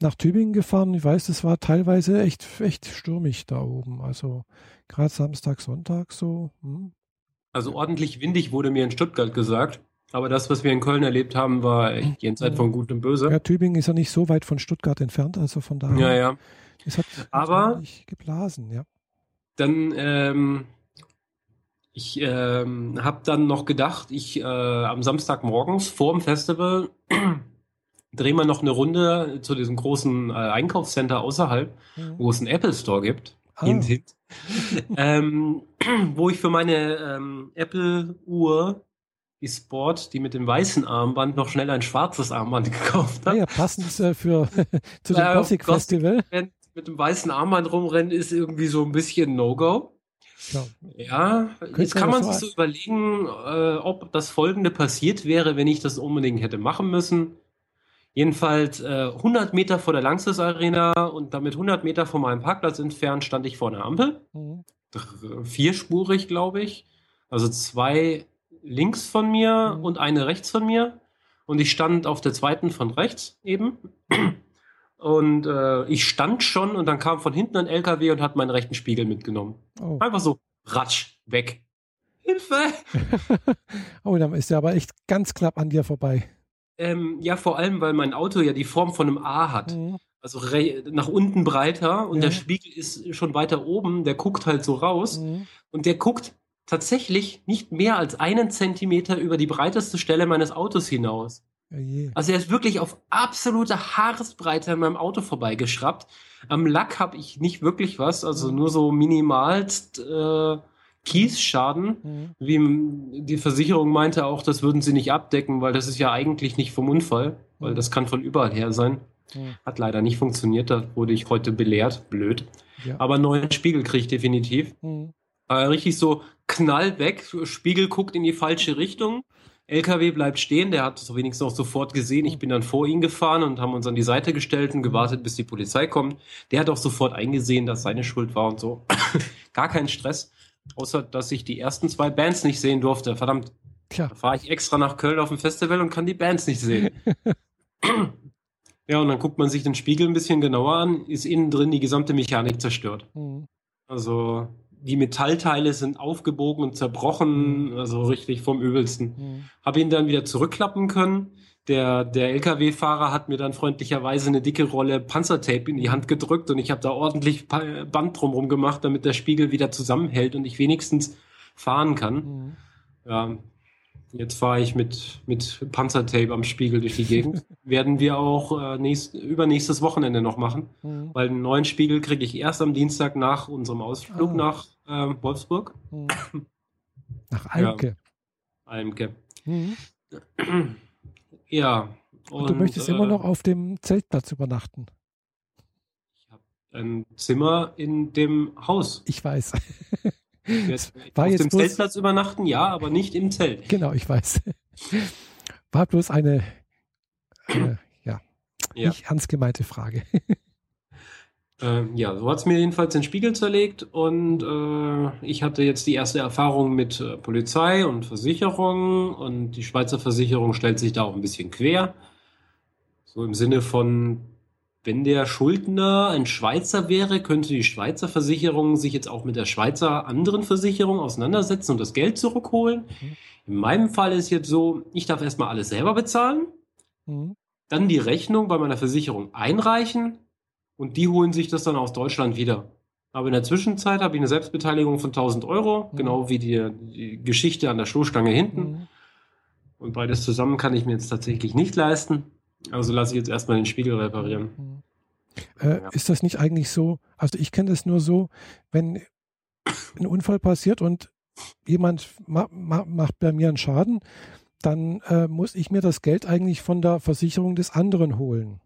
nach Tübingen gefahren. Ich weiß, es war teilweise echt, echt stürmig da oben. Also gerade Samstag, Sonntag so. Hm. Also ordentlich windig wurde mir in Stuttgart gesagt. Aber das, was wir in Köln erlebt haben, war echt jenseits von Gut und Böse. Ja, Tübingen ist ja nicht so weit von Stuttgart entfernt, also von daher. Ja, ja. Es hat aber geblasen, ja. Dann ähm, ich ähm, habe dann noch gedacht, ich äh, am Samstagmorgens vor dem Festival drehen wir noch eine Runde zu diesem großen äh, Einkaufscenter außerhalb, mhm. wo es einen Apple Store gibt. Ah. Hint, hint. ähm, wo ich für meine ähm, Apple-Uhr, die Sport, die mit dem weißen Armband, noch schnell ein schwarzes Armband gekauft habe. Ah ja, passend äh, für zu dem äh, Gothic Festival. Mit dem weißen Armband rumrennen ist irgendwie so ein bisschen No-Go. Ja, ja jetzt kann man sich so überlegen, äh, ob das folgende passiert wäre, wenn ich das unbedingt hätte machen müssen. Jedenfalls äh, 100 Meter vor der Langsys Arena und damit 100 Meter von meinem Parkplatz entfernt stand ich vor einer Ampel. Mhm. Vierspurig, glaube ich. Also zwei links von mir mhm. und eine rechts von mir. Und ich stand auf der zweiten von rechts eben. Und äh, ich stand schon und dann kam von hinten ein LKW und hat meinen rechten Spiegel mitgenommen. Oh. Einfach so, ratsch, weg. Hilfe! oh, dann ist er aber echt ganz knapp an dir vorbei. Ähm, ja, vor allem, weil mein Auto ja die Form von einem A hat. Mhm. Also nach unten breiter und ja. der Spiegel ist schon weiter oben, der guckt halt so raus. Mhm. Und der guckt tatsächlich nicht mehr als einen Zentimeter über die breiteste Stelle meines Autos hinaus. Also er ist wirklich auf absolute Haaresbreite an meinem Auto vorbeigeschraubt. Am Lack habe ich nicht wirklich was, also mhm. nur so minimalst äh, Kiesschaden. Mhm. Wie die Versicherung meinte auch, das würden sie nicht abdecken, weil das ist ja eigentlich nicht vom Unfall, weil mhm. das kann von überall her sein. Mhm. Hat leider nicht funktioniert, da wurde ich heute belehrt, blöd. Ja. Aber neuen Spiegel kriege ich definitiv. Mhm. Äh, richtig so knall weg, Spiegel guckt in die falsche Richtung. LKW bleibt stehen, der hat es wenigstens auch sofort gesehen. Ich bin dann vor ihn gefahren und haben uns an die Seite gestellt und gewartet, bis die Polizei kommt. Der hat auch sofort eingesehen, dass seine Schuld war und so. Gar kein Stress, außer dass ich die ersten zwei Bands nicht sehen durfte. Verdammt. Tja. Da fahre ich extra nach Köln auf ein Festival und kann die Bands nicht sehen. ja, und dann guckt man sich den Spiegel ein bisschen genauer an, ist innen drin die gesamte Mechanik zerstört. Mhm. Also die Metallteile sind aufgebogen und zerbrochen, mhm. also richtig vom Übelsten. Mhm. Habe ihn dann wieder zurückklappen können. Der, der LKW-Fahrer hat mir dann freundlicherweise eine dicke Rolle Panzertape in die Hand gedrückt und ich habe da ordentlich Band drumherum gemacht, damit der Spiegel wieder zusammenhält und ich wenigstens fahren kann. Mhm. Ja, jetzt fahre ich mit, mit Panzertape am Spiegel durch die Gegend. Werden wir auch äh, nächst, übernächstes Wochenende noch machen, mhm. weil einen neuen Spiegel kriege ich erst am Dienstag nach unserem Ausflug oh. nach äh, Wolfsburg. Mhm. Nach Almke. Ja, Almke. Mhm. Ja. Und, und, du möchtest äh, immer noch auf dem Zeltplatz übernachten. Ich habe ein Zimmer in dem Haus. Ich weiß. Jetzt, war auf jetzt dem bloß, Zeltplatz übernachten, ja, aber nicht im Zelt. Genau, ich weiß. War bloß eine, eine ja, ja, nicht ernst gemeinte Frage. Ähm, ja, so hat es mir jedenfalls den Spiegel zerlegt und äh, ich hatte jetzt die erste Erfahrung mit äh, Polizei und Versicherung und die Schweizer Versicherung stellt sich da auch ein bisschen quer. So im Sinne von, wenn der Schuldner ein Schweizer wäre, könnte die Schweizer Versicherung sich jetzt auch mit der Schweizer anderen Versicherung auseinandersetzen und das Geld zurückholen. Mhm. In meinem Fall ist jetzt so, ich darf erstmal alles selber bezahlen, mhm. dann die Rechnung bei meiner Versicherung einreichen und die holen sich das dann aus Deutschland wieder. Aber in der Zwischenzeit habe ich eine Selbstbeteiligung von 1000 Euro, mhm. genau wie die, die, Geschichte an der Stoßstange hinten. Mhm. Und beides zusammen kann ich mir jetzt tatsächlich nicht leisten. Also lasse ich jetzt erstmal den Spiegel reparieren. Mhm. Äh, ja. Ist das nicht eigentlich so? Also ich kenne das nur so, wenn ein Unfall passiert und jemand ma ma macht bei mir einen Schaden, dann äh, muss ich mir das Geld eigentlich von der Versicherung des anderen holen.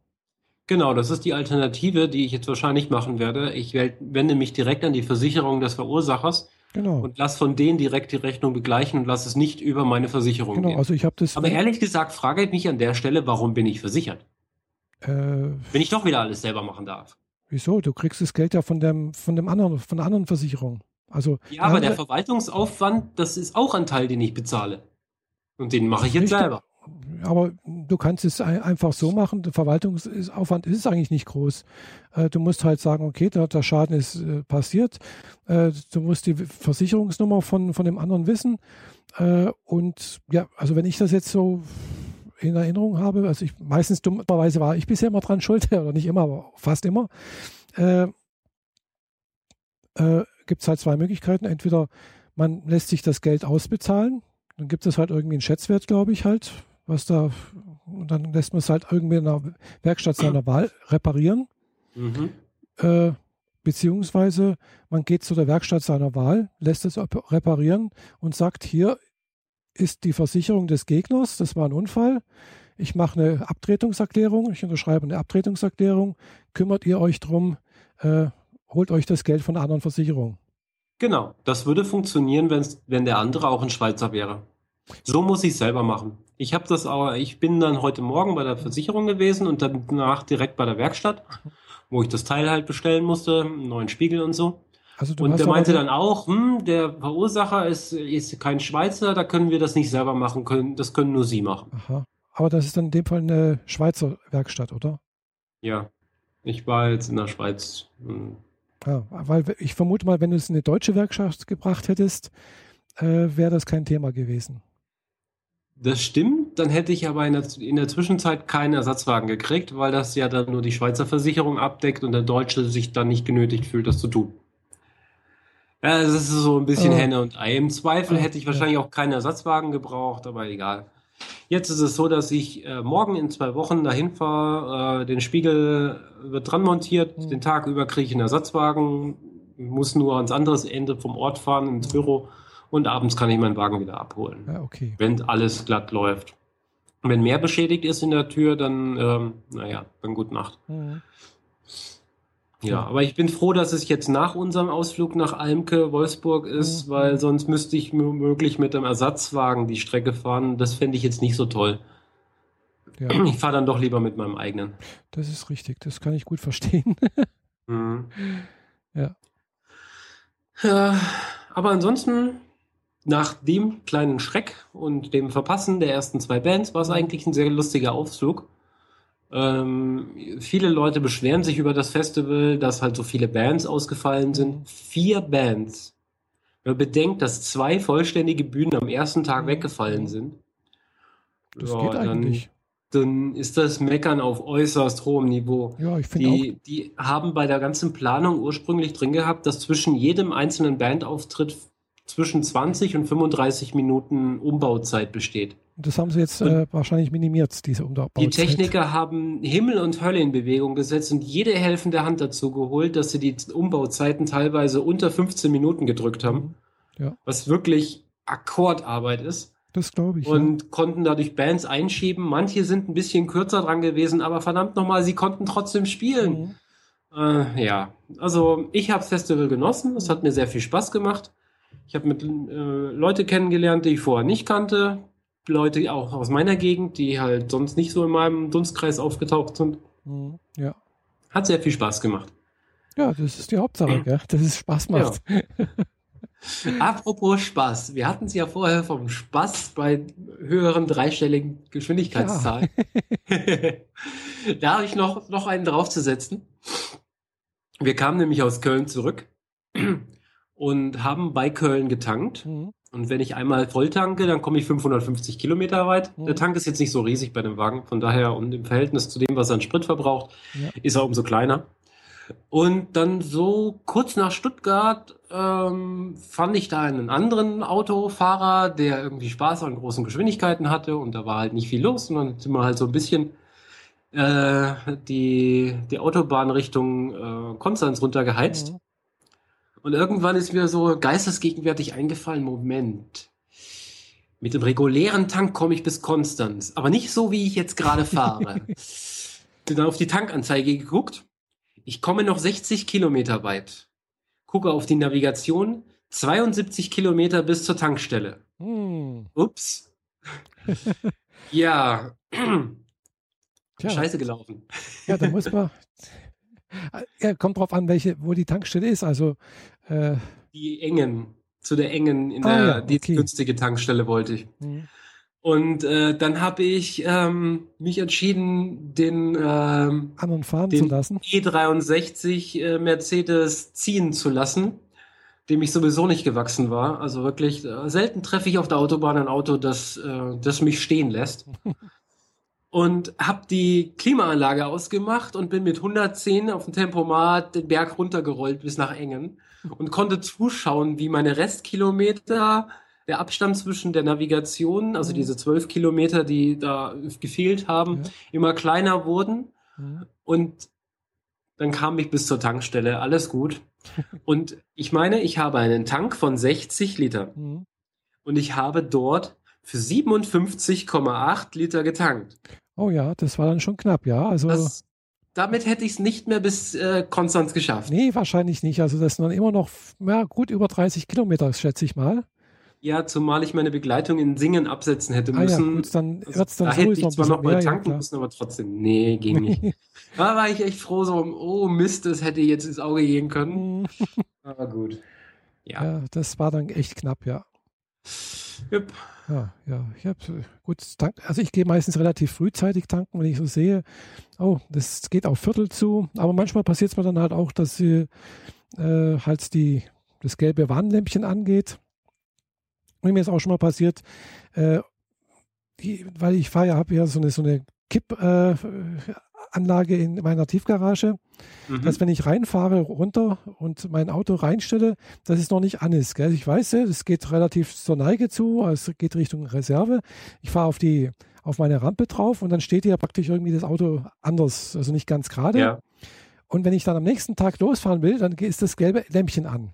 Genau, das ist die Alternative, die ich jetzt wahrscheinlich machen werde. Ich wende mich direkt an die Versicherung des Verursachers Genau. Und lass von denen direkt die Rechnung begleichen und lass es nicht über meine Versicherung genau, gehen. Also ich habe das. Aber ehrlich gesagt, frage ich mich an der Stelle, warum bin ich versichert? Äh, Wenn ich doch wieder alles selber machen darf. Wieso? Du kriegst das Geld ja von dem, von dem anderen, von der anderen Versicherung. Also. Ja, aber der Verwaltungsaufwand, das ist auch ein Teil, den ich bezahle. Und den mache ich jetzt selber aber du kannst es einfach so machen. Der Verwaltungsaufwand ist eigentlich nicht groß. Äh, du musst halt sagen, okay, der, Schaden ist äh, passiert. Äh, du musst die Versicherungsnummer von, von dem anderen wissen. Und ja, also wenn ich das jetzt so in Erinnerung habe, also ich meistens dummerweise war ich bisher immer dran schuld, oder nicht immer, aber fast immer, äh, äh, gibt es halt zwei Möglichkeiten. Entweder man lässt sich das Geld ausbezahlen, dann gibt es halt irgendwie einen Schätzwert, glaube ich, halt, was da, und dann lässt man es halt irgendwie in der Werkstatt seiner Wahl reparieren. Mhm. Äh, beziehungsweise man geht zu der Werkstatt seiner Wahl, lässt es reparieren und sagt, hier ist die Versicherung des Gegners, das war ein Unfall. Ich mache eine Abtretungserklärung, ich unterschreibe eine Abtretungserklärung, kümmert ihr euch drum, äh, holt euch das Geld von einer anderen Versicherung. Genau, das würde funktionieren, wenn der andere auch ein Schweizer wäre. So muss ich es selber machen. Ich habe das aber, ich bin dann heute Morgen bei der Versicherung gewesen und danach direkt bei der Werkstatt, wo ich das Teil halt bestellen musste, einen neuen Spiegel und so. Also und der meinte dann auch, hm, der Verursacher ist, ist kein Schweizer, da können wir das nicht selber machen können, das können nur Sie machen. Aha. Aber das ist dann in dem Fall eine Schweizer Werkstatt, oder? Ja, ich war jetzt in der Schweiz. Hm. Ja, weil ich vermute mal, wenn du es in eine deutsche Werkstatt gebracht hättest, äh, wäre das kein Thema gewesen. Das stimmt, dann hätte ich aber in der, in der, Zwischenzeit keinen Ersatzwagen gekriegt, weil das ja dann nur die Schweizer Versicherung abdeckt und der Deutsche sich dann nicht genötigt fühlt, das zu tun. Ja, das ist so ein bisschen oh. Henne und Ei. Im Zweifel hätte ich wahrscheinlich auch keinen Ersatzwagen gebraucht, aber egal. Jetzt ist es so, dass ich äh, morgen in zwei Wochen dahin fahre, äh, den Spiegel wird dran montiert, mhm. den Tag über kriege ich einen Ersatzwagen, muss nur ans andere Ende vom Ort fahren, ins Büro und abends kann ich meinen Wagen wieder abholen. Ja, okay. Wenn alles glatt läuft. Wenn mehr beschädigt ist in der Tür, dann, ähm, naja, dann gute Nacht. Mhm. Ja, aber ich bin froh, dass es jetzt nach unserem Ausflug nach Almke, Wolfsburg ist, mhm. weil sonst müsste ich möglich mit einem Ersatzwagen die Strecke fahren. Das fände ich jetzt nicht so toll. Ja. Ich fahre dann doch lieber mit meinem eigenen. Das ist richtig, das kann ich gut verstehen. mhm. Ja. Ja, aber ansonsten nach dem kleinen Schreck und dem Verpassen der ersten zwei Bands war es eigentlich ein sehr lustiger Ausflug. Ähm, viele Leute beschweren sich über das Festival, dass halt so viele Bands ausgefallen sind. Vier Bands. Wenn man bedenkt, dass zwei vollständige Bühnen am ersten Tag weggefallen sind. Das ja, geht eigentlich. Dann, dann ist das Meckern auf äußerst hohem Niveau. Ja, ich finde die, die haben bei der ganzen Planung ursprünglich drin gehabt, dass zwischen jedem einzelnen Bandauftritt zwischen 20 und 35 Minuten Umbauzeit besteht. Das haben sie jetzt äh, wahrscheinlich minimiert, diese Umbauzeit. Die Techniker haben Himmel und Hölle in Bewegung gesetzt und jede helfende Hand dazu geholt, dass sie die Umbauzeiten teilweise unter 15 Minuten gedrückt haben. Mhm. Ja. Was wirklich Akkordarbeit ist. Das glaube ich. Und ja. konnten dadurch Bands einschieben. Manche sind ein bisschen kürzer dran gewesen, aber verdammt nochmal, sie konnten trotzdem spielen. Mhm. Äh, ja, also ich habe das Festival genossen. Es hat mir sehr viel Spaß gemacht. Ich habe mit äh, Leute kennengelernt, die ich vorher nicht kannte. Leute auch aus meiner Gegend, die halt sonst nicht so in meinem Dunstkreis aufgetaucht sind. Mhm, ja. Hat sehr viel Spaß gemacht. Ja, das ist die Hauptsache, gell? dass es Spaß macht. Ja. Apropos Spaß. Wir hatten es ja vorher vom Spaß bei höheren dreistelligen Geschwindigkeitszahlen. Ja. da habe ich noch, noch einen draufzusetzen. Wir kamen nämlich aus Köln zurück und haben bei Köln getankt. Mhm. Und wenn ich einmal voll tanke, dann komme ich 550 Kilometer weit. Mhm. Der Tank ist jetzt nicht so riesig bei dem Wagen. Von daher, und im Verhältnis zu dem, was er an Sprit verbraucht, ja. ist er umso kleiner. Und dann so kurz nach Stuttgart ähm, fand ich da einen anderen Autofahrer, der irgendwie Spaß an großen Geschwindigkeiten hatte und da war halt nicht viel los und dann sind wir halt so ein bisschen äh, die, die Autobahn Richtung äh, Konstanz runtergeheizt. Mhm. Und irgendwann ist mir so geistesgegenwärtig eingefallen, Moment, mit dem regulären Tank komme ich bis Konstanz, aber nicht so, wie ich jetzt gerade fahre. Bin dann auf die Tankanzeige geguckt ich komme noch 60 Kilometer weit. Gucke auf die Navigation. 72 Kilometer bis zur Tankstelle. Hm. Ups. ja. Tja. Scheiße gelaufen. Ja, da muss man. Ja, kommt drauf an, welche, wo die Tankstelle ist. Also äh, die engen, zu der engen, in ah, der ja, okay. günstige Tankstelle wollte ich. Mhm. Und äh, dann habe ich ähm, mich entschieden, den, ähm, anderen fahren den zu lassen. E63 äh, Mercedes ziehen zu lassen, dem ich sowieso nicht gewachsen war. Also wirklich äh, selten treffe ich auf der Autobahn ein Auto, das, äh, das mich stehen lässt. und habe die Klimaanlage ausgemacht und bin mit 110 auf dem Tempomat den Berg runtergerollt bis nach Engen und konnte zuschauen, wie meine Restkilometer der Abstand zwischen der Navigation, also diese zwölf Kilometer, die da gefehlt haben, ja. immer kleiner wurden. Mhm. Und dann kam ich bis zur Tankstelle, alles gut. Und ich meine, ich habe einen Tank von 60 Liter. Mhm. Und ich habe dort für 57,8 Liter getankt. Oh ja, das war dann schon knapp, ja. Also das, damit hätte ich es nicht mehr bis äh, Konstanz geschafft. Nee, wahrscheinlich nicht. Also das sind dann immer noch ja, gut über 30 Kilometer, schätze ich mal. Ja, zumal ich meine Begleitung in Singen absetzen hätte müssen. Ah, ja, gut, dann also, dann da hätte ich zwar noch mal tanken ja, müssen, aber trotzdem, nee, ging nicht. da war ich echt froh, so, oh Mist, das hätte jetzt ins Auge gehen können. aber gut. Ja. ja. das war dann echt knapp, ja. Yep. Ja, ja, ich habe gut, also ich gehe meistens relativ frühzeitig tanken, wenn ich so sehe, oh, das geht auf Viertel zu, aber manchmal passiert es mir dann halt auch, dass sie äh, halt die, das gelbe Warnlämpchen angeht und mir ist auch schon mal passiert, äh, die, weil ich fahre ja, habe ja so eine, so eine Kippanlage äh, in meiner Tiefgarage, mhm. dass wenn ich reinfahre, runter und mein Auto reinstelle, dass es noch nicht an ist. Gell? Ich weiß, es geht relativ zur Neige zu, es geht Richtung Reserve. Ich fahre auf die auf meine Rampe drauf und dann steht ja praktisch irgendwie das Auto anders, also nicht ganz gerade. Ja. Und wenn ich dann am nächsten Tag losfahren will, dann ist das gelbe Lämpchen an.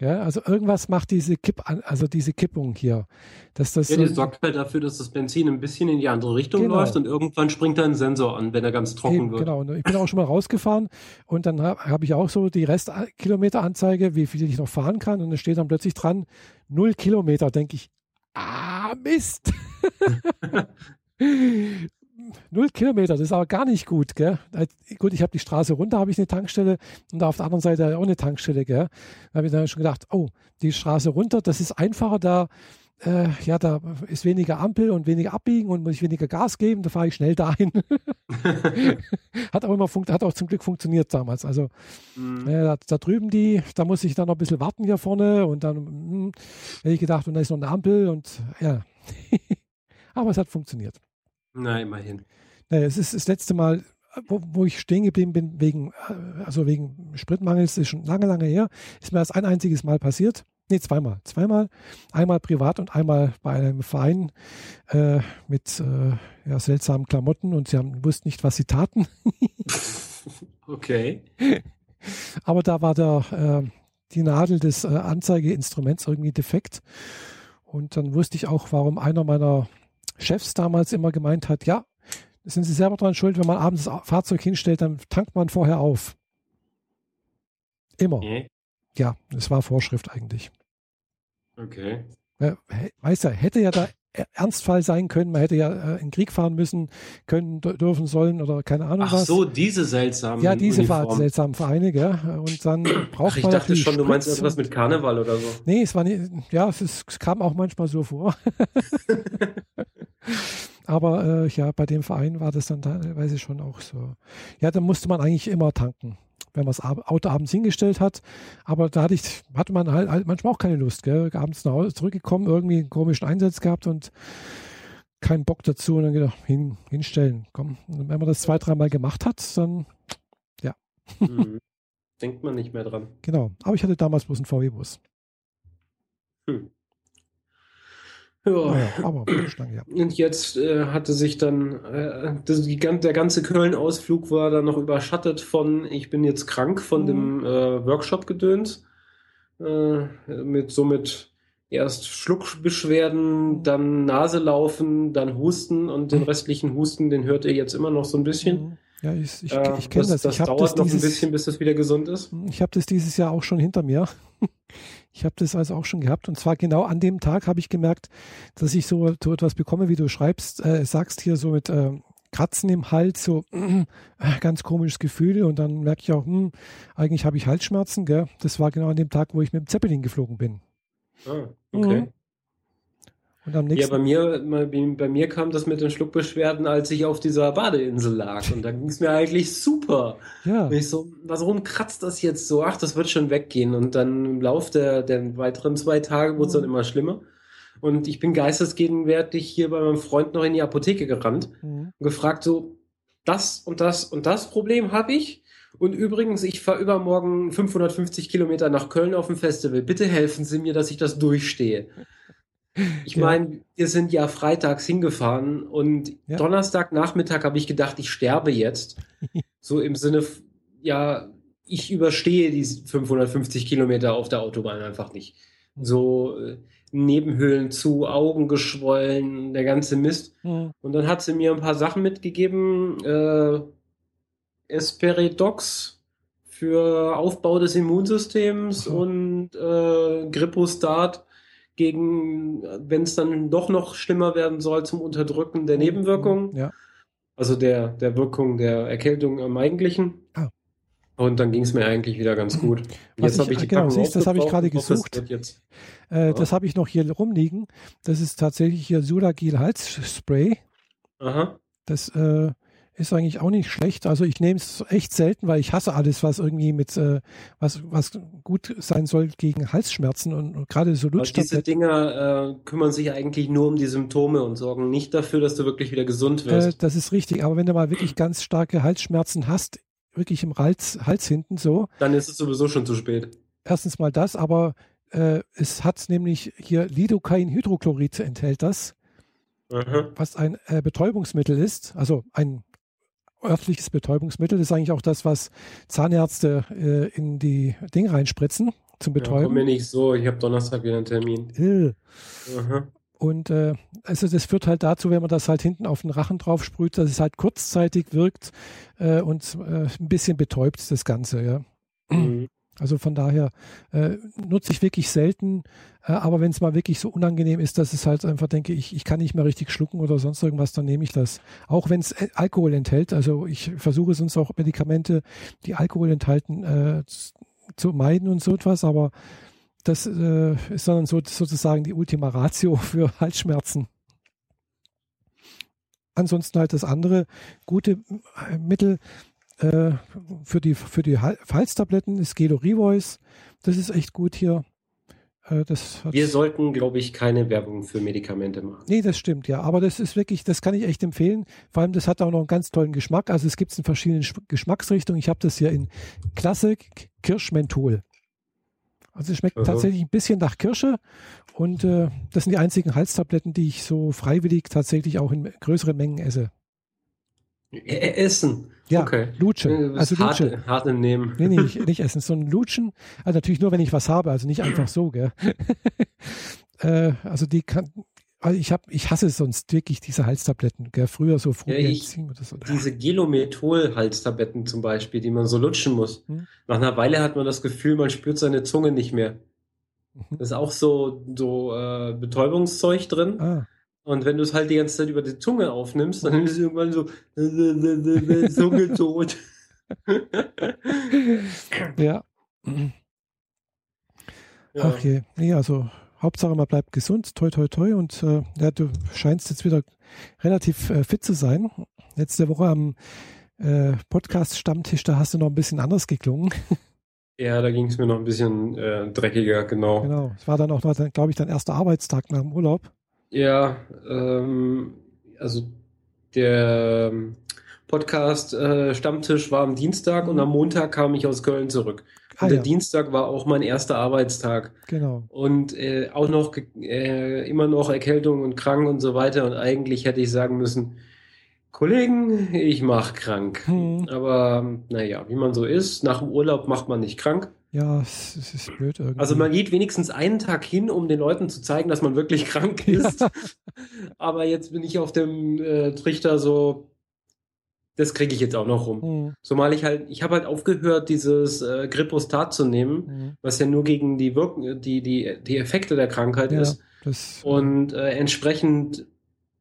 Ja, also irgendwas macht diese Kipp, also diese Kippung hier. Dass das ja, die so, sorgt halt dafür, dass das Benzin ein bisschen in die andere Richtung genau. läuft und irgendwann springt da ein Sensor an, wenn er ganz trocken Eben, wird. Genau, und ich bin auch schon mal rausgefahren und dann habe hab ich auch so die Restkilometeranzeige, wie viel ich noch fahren kann und da steht dann plötzlich dran, null Kilometer, denke ich, ah, Mist. null Kilometer, das ist aber gar nicht gut, gell? Gut, ich habe die Straße runter, habe ich eine Tankstelle und da auf der anderen Seite auch eine Tankstelle, gell? Da habe ich dann schon gedacht, oh, die Straße runter, das ist einfacher, da, äh, ja, da ist weniger Ampel und weniger abbiegen und muss ich weniger Gas geben, da fahre ich schnell dahin. hat auch immer hat auch zum Glück funktioniert damals. Also mhm. äh, da, da, drüben die, da muss ich dann noch ein bisschen warten hier vorne und dann hm, hätte ich gedacht, und da ist noch eine Ampel und ja. Aber es hat funktioniert. Na, immerhin. Naja, es ist das letzte Mal, wo, wo ich stehen geblieben bin, wegen, also wegen Spritmangels, ist schon lange, lange her. Ist mir das ein einziges Mal passiert. Nee, zweimal. Zweimal. Einmal privat und einmal bei einem Verein äh, mit äh, ja, seltsamen Klamotten und sie haben, wussten nicht, was sie taten. okay. Aber da war der, äh, die Nadel des äh, Anzeigeinstruments irgendwie defekt. Und dann wusste ich auch, warum einer meiner Chefs damals immer gemeint hat, ja, sind Sie selber dran schuld, wenn man abends das Fahrzeug hinstellt, dann tankt man vorher auf. Immer. Okay. Ja, das war Vorschrift eigentlich. Okay. Weißt du, hätte ja da Ernstfall sein können. Man hätte ja äh, in Krieg fahren müssen, können, dürfen, sollen oder keine Ahnung Ach was. Ach so, diese seltsamen Ja, diese Uniformen. seltsamen Vereine, gell. Und dann braucht Ach, ich man dachte schon, du meinst irgendwas mit Karneval oder so. Nee, es war nicht, ja, es, ist, es kam auch manchmal so vor. Aber äh, ja, bei dem Verein war das dann teilweise schon auch so. Ja, da musste man eigentlich immer tanken, wenn man das Auto abends hingestellt hat. Aber da hatte, ich, hatte man halt, halt manchmal auch keine Lust. Gell? Abends nach Hause zurückgekommen, irgendwie einen komischen Einsatz gehabt und keinen Bock dazu und dann gedacht, hin, hinstellen. Komm, und wenn man das zwei, dreimal gemacht hat, dann ja. Mhm. Denkt man nicht mehr dran. Genau. Aber ich hatte damals bloß einen VW-Bus. Hm. Ja. Naja, aber Stange, ja. Und jetzt äh, hatte sich dann äh, das, die, der ganze Köln-Ausflug war dann noch überschattet von ich bin jetzt krank von mhm. dem äh, Workshop-Gedöns. Äh, mit somit erst Schluckbeschwerden, dann Naselaufen, dann Husten und den mhm. restlichen Husten, den hört ihr jetzt immer noch so ein bisschen. Mhm. Ja, ich, ich, äh, ich kenne das. Das, das dauert das noch dieses, ein bisschen, bis das wieder gesund ist. Ich habe das dieses Jahr auch schon hinter mir. Ich habe das also auch schon gehabt und zwar genau an dem Tag habe ich gemerkt, dass ich so, so etwas bekomme, wie du schreibst, äh, sagst hier so mit äh, Kratzen im Hals, so äh, ganz komisches Gefühl und dann merke ich auch, mh, hm, eigentlich habe ich Halsschmerzen. Gell? Das war genau an dem Tag, wo ich mit dem Zeppelin geflogen bin. Ah, okay. Mhm. Und am nächsten ja, bei mir, bei mir kam das mit den Schluckbeschwerden, als ich auf dieser Badeinsel lag. Und da ging es mir eigentlich super. Ja. Und ich so, warum kratzt das jetzt so? Ach, das wird schon weggehen. Und dann im Lauf der, der weiteren zwei Tage wurde es dann mhm. immer schlimmer. Und ich bin geistesgegenwärtig hier bei meinem Freund noch in die Apotheke gerannt mhm. und gefragt so, das und das und das Problem habe ich. Und übrigens, ich fahre übermorgen 550 Kilometer nach Köln auf dem Festival. Bitte helfen Sie mir, dass ich das durchstehe. Ich ja. meine, wir sind ja freitags hingefahren und ja. Donnerstagnachmittag habe ich gedacht, ich sterbe jetzt. so im Sinne, ja, ich überstehe die 550 Kilometer auf der Autobahn einfach nicht. Mhm. So äh, Nebenhöhlen zu, Augen geschwollen, der ganze Mist. Mhm. Und dann hat sie mir ein paar Sachen mitgegeben. Äh, Esperidox für Aufbau des Immunsystems mhm. und äh, Grippostat gegen, wenn es dann doch noch schlimmer werden soll, zum Unterdrücken der mhm. Nebenwirkungen. Ja. Also der, der Wirkung der Erkältung am eigentlichen. Ah. Und dann ging es mir eigentlich wieder ganz gut. jetzt habe ich die genau, siehst, das habe ich gerade gesucht. Jetzt, äh, ja. Das habe ich noch hier rumliegen. Das ist tatsächlich hier Sudagil Halsspray. Aha. Das äh, ist eigentlich auch nicht schlecht. Also ich nehme es echt selten, weil ich hasse alles, was irgendwie mit, äh, was, was gut sein soll gegen Halsschmerzen und, und gerade so Lutschtabletten. Diese Dinger äh, kümmern sich eigentlich nur um die Symptome und sorgen nicht dafür, dass du wirklich wieder gesund wirst. Äh, das ist richtig, aber wenn du mal wirklich ganz starke Halsschmerzen hast, wirklich im Hals, Hals hinten so. Dann ist es sowieso schon zu spät. Erstens mal das, aber äh, es hat nämlich hier Lidocain-Hydrochlorid enthält das. Was ein äh, Betäubungsmittel ist, also ein örtliches Betäubungsmittel. Das ist eigentlich auch das, was Zahnärzte äh, in die Dinge reinspritzen zum Betäuben. Ja, komm mir nicht so, ich habe Donnerstag wieder einen Termin. Äh. Und äh, also das führt halt dazu, wenn man das halt hinten auf den Rachen drauf sprüht, dass es halt kurzzeitig wirkt äh, und äh, ein bisschen betäubt das Ganze, ja. Mhm. Also von daher äh, nutze ich wirklich selten, äh, aber wenn es mal wirklich so unangenehm ist, dass es halt einfach denke, ich, ich kann nicht mehr richtig schlucken oder sonst irgendwas, dann nehme ich das. Auch wenn es äh, Alkohol enthält. Also ich versuche sonst auch Medikamente, die Alkohol enthalten, äh, zu meiden und so etwas, aber das äh, ist dann so, sozusagen die Ultima Ratio für Halsschmerzen. Ansonsten halt das andere gute äh, Mittel äh, für die, für die Halstabletten ist Gelo Revoice. Das ist echt gut hier. Äh, Wir sollten, glaube ich, keine Werbung für Medikamente machen. Nee, das stimmt, ja. Aber das ist wirklich, das kann ich echt empfehlen. Vor allem, das hat auch noch einen ganz tollen Geschmack. Also es gibt es in verschiedenen Geschmacksrichtungen. Ich habe das hier in Klassik Kirschmenthol. Also es schmeckt Aha. tatsächlich ein bisschen nach Kirsche und äh, das sind die einzigen Halstabletten, die ich so freiwillig tatsächlich auch in größeren Mengen esse. Essen. Ja, okay. Lutschen. Also hart, Lutschen. hart nehmen. Nee, nee, nicht, nicht essen, sondern Lutschen. Also natürlich nur, wenn ich was habe, also nicht einfach so, gell. äh, also die kann, also ich habe, ich hasse sonst wirklich diese Halstabletten, gell. Früher so früh. Ja, so. Diese Gelomethol-Halstabletten zum Beispiel, die man so lutschen muss. Hm? Nach einer Weile hat man das Gefühl, man spürt seine Zunge nicht mehr. Mhm. Da ist auch so, so äh, Betäubungszeug drin. Ah. Und wenn du es halt die ganze Zeit über die Zunge aufnimmst, dann ist es irgendwann so Zunge tot. ja. ja. Ach je. Nee, also Hauptsache man bleibt gesund, toi toi toi und äh, ja, du scheinst jetzt wieder relativ äh, fit zu sein. Letzte Woche am äh, Podcast-Stammtisch, da hast du noch ein bisschen anders geklungen. Ja, da ging es mir noch ein bisschen äh, dreckiger, genau. Genau. Es war dann auch, glaube ich, dein erster Arbeitstag nach dem Urlaub. Ja, ähm, also der Podcast äh, Stammtisch war am Dienstag und am Montag kam ich aus Köln zurück. Ah, der ja. Dienstag war auch mein erster Arbeitstag. Genau. Und äh, auch noch äh, immer noch Erkältung und krank und so weiter. Und eigentlich hätte ich sagen müssen, Kollegen, ich mach krank. Hm. Aber naja, wie man so ist, nach dem Urlaub macht man nicht krank. Ja, es, ist blöd irgendwie. Also man geht wenigstens einen Tag hin, um den Leuten zu zeigen, dass man wirklich krank ist. Aber jetzt bin ich auf dem äh, Trichter so, das kriege ich jetzt auch noch rum. Mhm. Zumal ich halt, ich habe halt aufgehört, dieses äh, Gripostat zu nehmen, mhm. was ja nur gegen die Wirken, die, die, die Effekte der Krankheit ja, ist. Das, und äh, entsprechend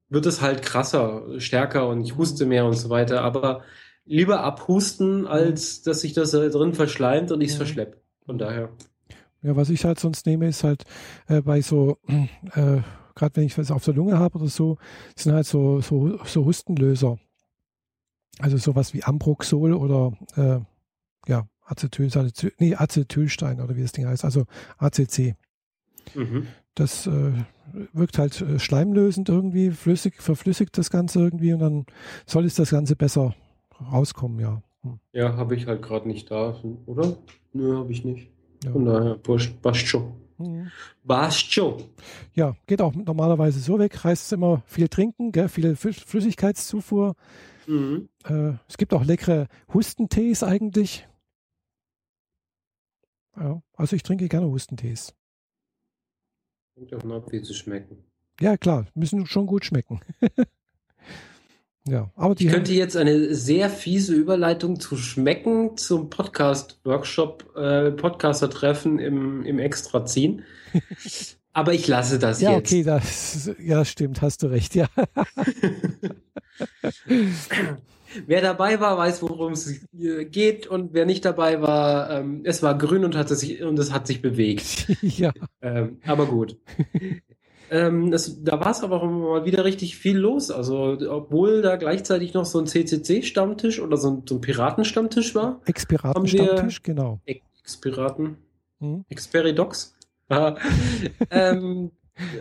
wird es halt krasser, stärker und ich huste mehr und so weiter. Aber lieber abhusten, als dass sich das da drin verschleimt und ich es mhm. verschleppe. Von daher. Ja, was ich halt sonst nehme, ist halt äh, bei so, äh, gerade wenn ich was auf der Lunge habe oder so, sind halt so, so, so Hustenlöser. Also sowas wie Ambroxol oder äh, ja, Acetyl, nee, Acetylstein oder wie das Ding heißt, also ACC. Mhm. Das äh, wirkt halt äh, schleimlösend irgendwie, flüssig, verflüssigt das Ganze irgendwie und dann soll es das Ganze besser rauskommen, ja. Hm. Ja, habe ich halt gerade nicht da, oder? Nö, habe ich nicht. Ja. Von daher, passt schon. Mhm. Passt schon. Ja, geht auch normalerweise so weg. Heißt es immer viel trinken, gell? viel Flüssigkeitszufuhr. Mhm. Äh, es gibt auch leckere Hustentees eigentlich. Ja, also ich trinke gerne Hustentees. Hängt davon ab, wie sie schmecken. Ja, klar, müssen schon gut schmecken. ja, aber die ich könnte jetzt eine sehr fiese Überleitung zu Schmecken zum Podcast-Workshop, äh, Podcaster-Treffen im, im Extra ziehen. aber ich lasse das ja, jetzt. Ja, okay, das ja, stimmt, hast du recht, ja. Wer dabei war, weiß, worum es geht und wer nicht dabei war, ähm, es war grün und, hat sich, und es hat sich bewegt. ja. Ähm, aber gut. Ähm, es, da war es aber auch mal wieder richtig viel los. Also, obwohl da gleichzeitig noch so ein CCC-Stammtisch oder so ein, so ein Piraten-Stammtisch war. Ex-Piraten-Stammtisch, genau. Ex-Piraten. Hm? Experidox. ähm,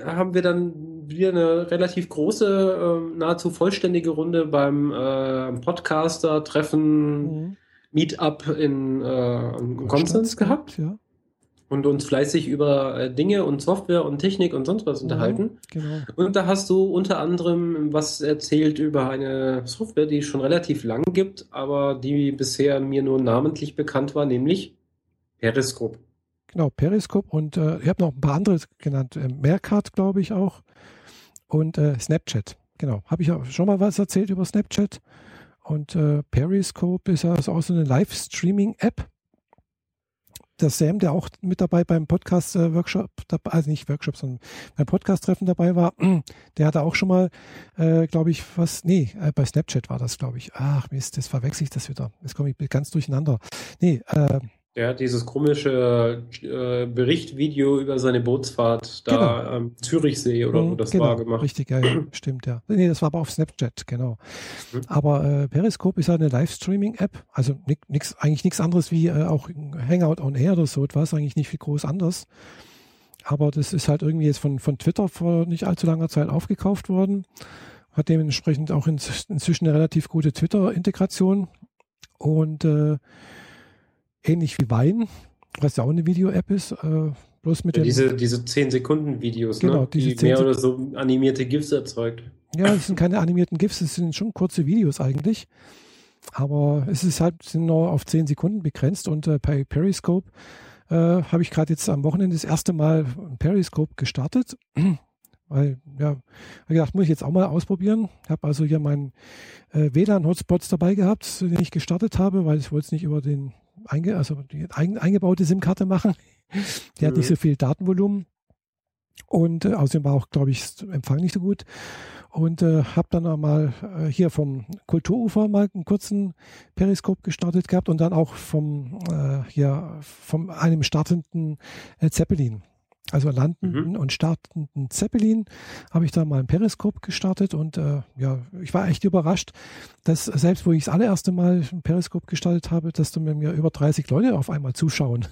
haben wir dann wieder eine relativ große, äh, nahezu vollständige Runde beim äh, Podcaster-Treffen mhm. Meetup in, äh, in Konstanz gehabt. Ja. Und uns fleißig über äh, Dinge und Software und Technik und sonst was mhm, unterhalten. Genau. Und da hast du unter anderem was erzählt über eine Software, die es schon relativ lang gibt, aber die bisher mir nur namentlich bekannt war, nämlich Periscope. Genau, Periscope und äh, ich habe noch ein paar andere genannt. Äh, Meerkat, glaube ich auch. Und äh, Snapchat. Genau. Habe ich auch schon mal was erzählt über Snapchat. Und äh, Periscope ist also auch so eine Live-Streaming-App. Der Sam, der auch mit dabei beim Podcast-Workshop, also nicht Workshop, sondern beim Podcast-Treffen dabei war, der hatte auch schon mal, äh, glaube ich, was, nee, äh, bei Snapchat war das, glaube ich. Ach Mist, das verwechsel ich das wieder. Jetzt komme ich ganz durcheinander. Nee, äh, der hat dieses komische äh, Berichtvideo über seine Bootsfahrt da genau. am Zürichsee oder wo mhm, das genau, war gemacht. Richtig, ja, ja, stimmt, ja. Nee, das war aber auf Snapchat, genau. Mhm. Aber äh, Periscope ist halt eine Livestreaming-App, also nix, eigentlich nichts anderes wie äh, auch Hangout on Air oder so etwas, eigentlich nicht viel groß anders. Aber das ist halt irgendwie jetzt von, von Twitter vor nicht allzu langer Zeit aufgekauft worden. Hat dementsprechend auch inzwischen eine relativ gute Twitter-Integration. Und äh, ähnlich wie Wein, was ja auch eine Video-App ist. Äh, bloß mit ja, diese, diese 10-Sekunden-Videos, genau, ne? die mehr oder so animierte GIFs erzeugt. Ja, das sind keine animierten GIFs, das sind schon kurze Videos eigentlich. Aber es ist halt sind nur auf 10 Sekunden begrenzt und äh, bei Periscope äh, habe ich gerade jetzt am Wochenende das erste Mal Periscope gestartet. Weil, ja, habe gedacht, muss ich jetzt auch mal ausprobieren. Habe also hier meinen äh, WLAN-Hotspots dabei gehabt, den ich gestartet habe, weil ich wollte es nicht über den einge, also die ein, eingebaute SIM-Karte machen. Die mhm. hat nicht so viel Datenvolumen. Und äh, außerdem war auch, glaube ich, das Empfang nicht so gut. Und äh, habe dann einmal äh, hier vom Kulturufer mal einen kurzen Periskop gestartet gehabt und dann auch vom äh, hier vom einem startenden äh, Zeppelin. Also landenden mhm. und startenden Zeppelin habe ich da mal ein Periskop gestartet und äh, ja, ich war echt überrascht, dass selbst wo ich das allererste Mal ein Periskop gestartet habe, dass da mir über 30 Leute auf einmal zuschauen.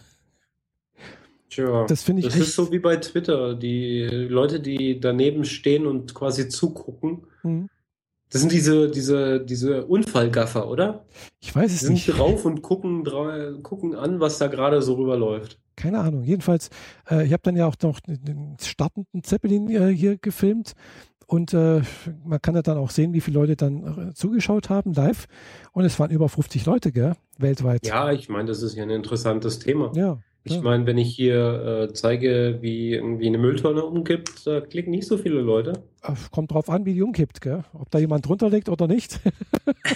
Tja, das finde ich. Das ist so wie bei Twitter. Die Leute, die daneben stehen und quasi zugucken. Mhm. Das sind diese, diese, diese Unfallgaffer, oder? Ich weiß es die sind nicht. drauf und gucken, gucken an, was da gerade so rüberläuft. Keine Ahnung. Jedenfalls, äh, ich habe dann ja auch noch den startenden Zeppelin äh, hier gefilmt und äh, man kann ja dann auch sehen, wie viele Leute dann äh, zugeschaut haben live. Und es waren über 50 Leute, gell, weltweit. Ja, ich meine, das ist ja ein interessantes Thema. Ja. Ich meine, wenn ich hier äh, zeige, wie irgendwie eine Mülltonne umkippt, da klicken nicht so viele Leute. Kommt drauf an, wie die umkippt, gell? Ob da jemand drunter liegt oder nicht.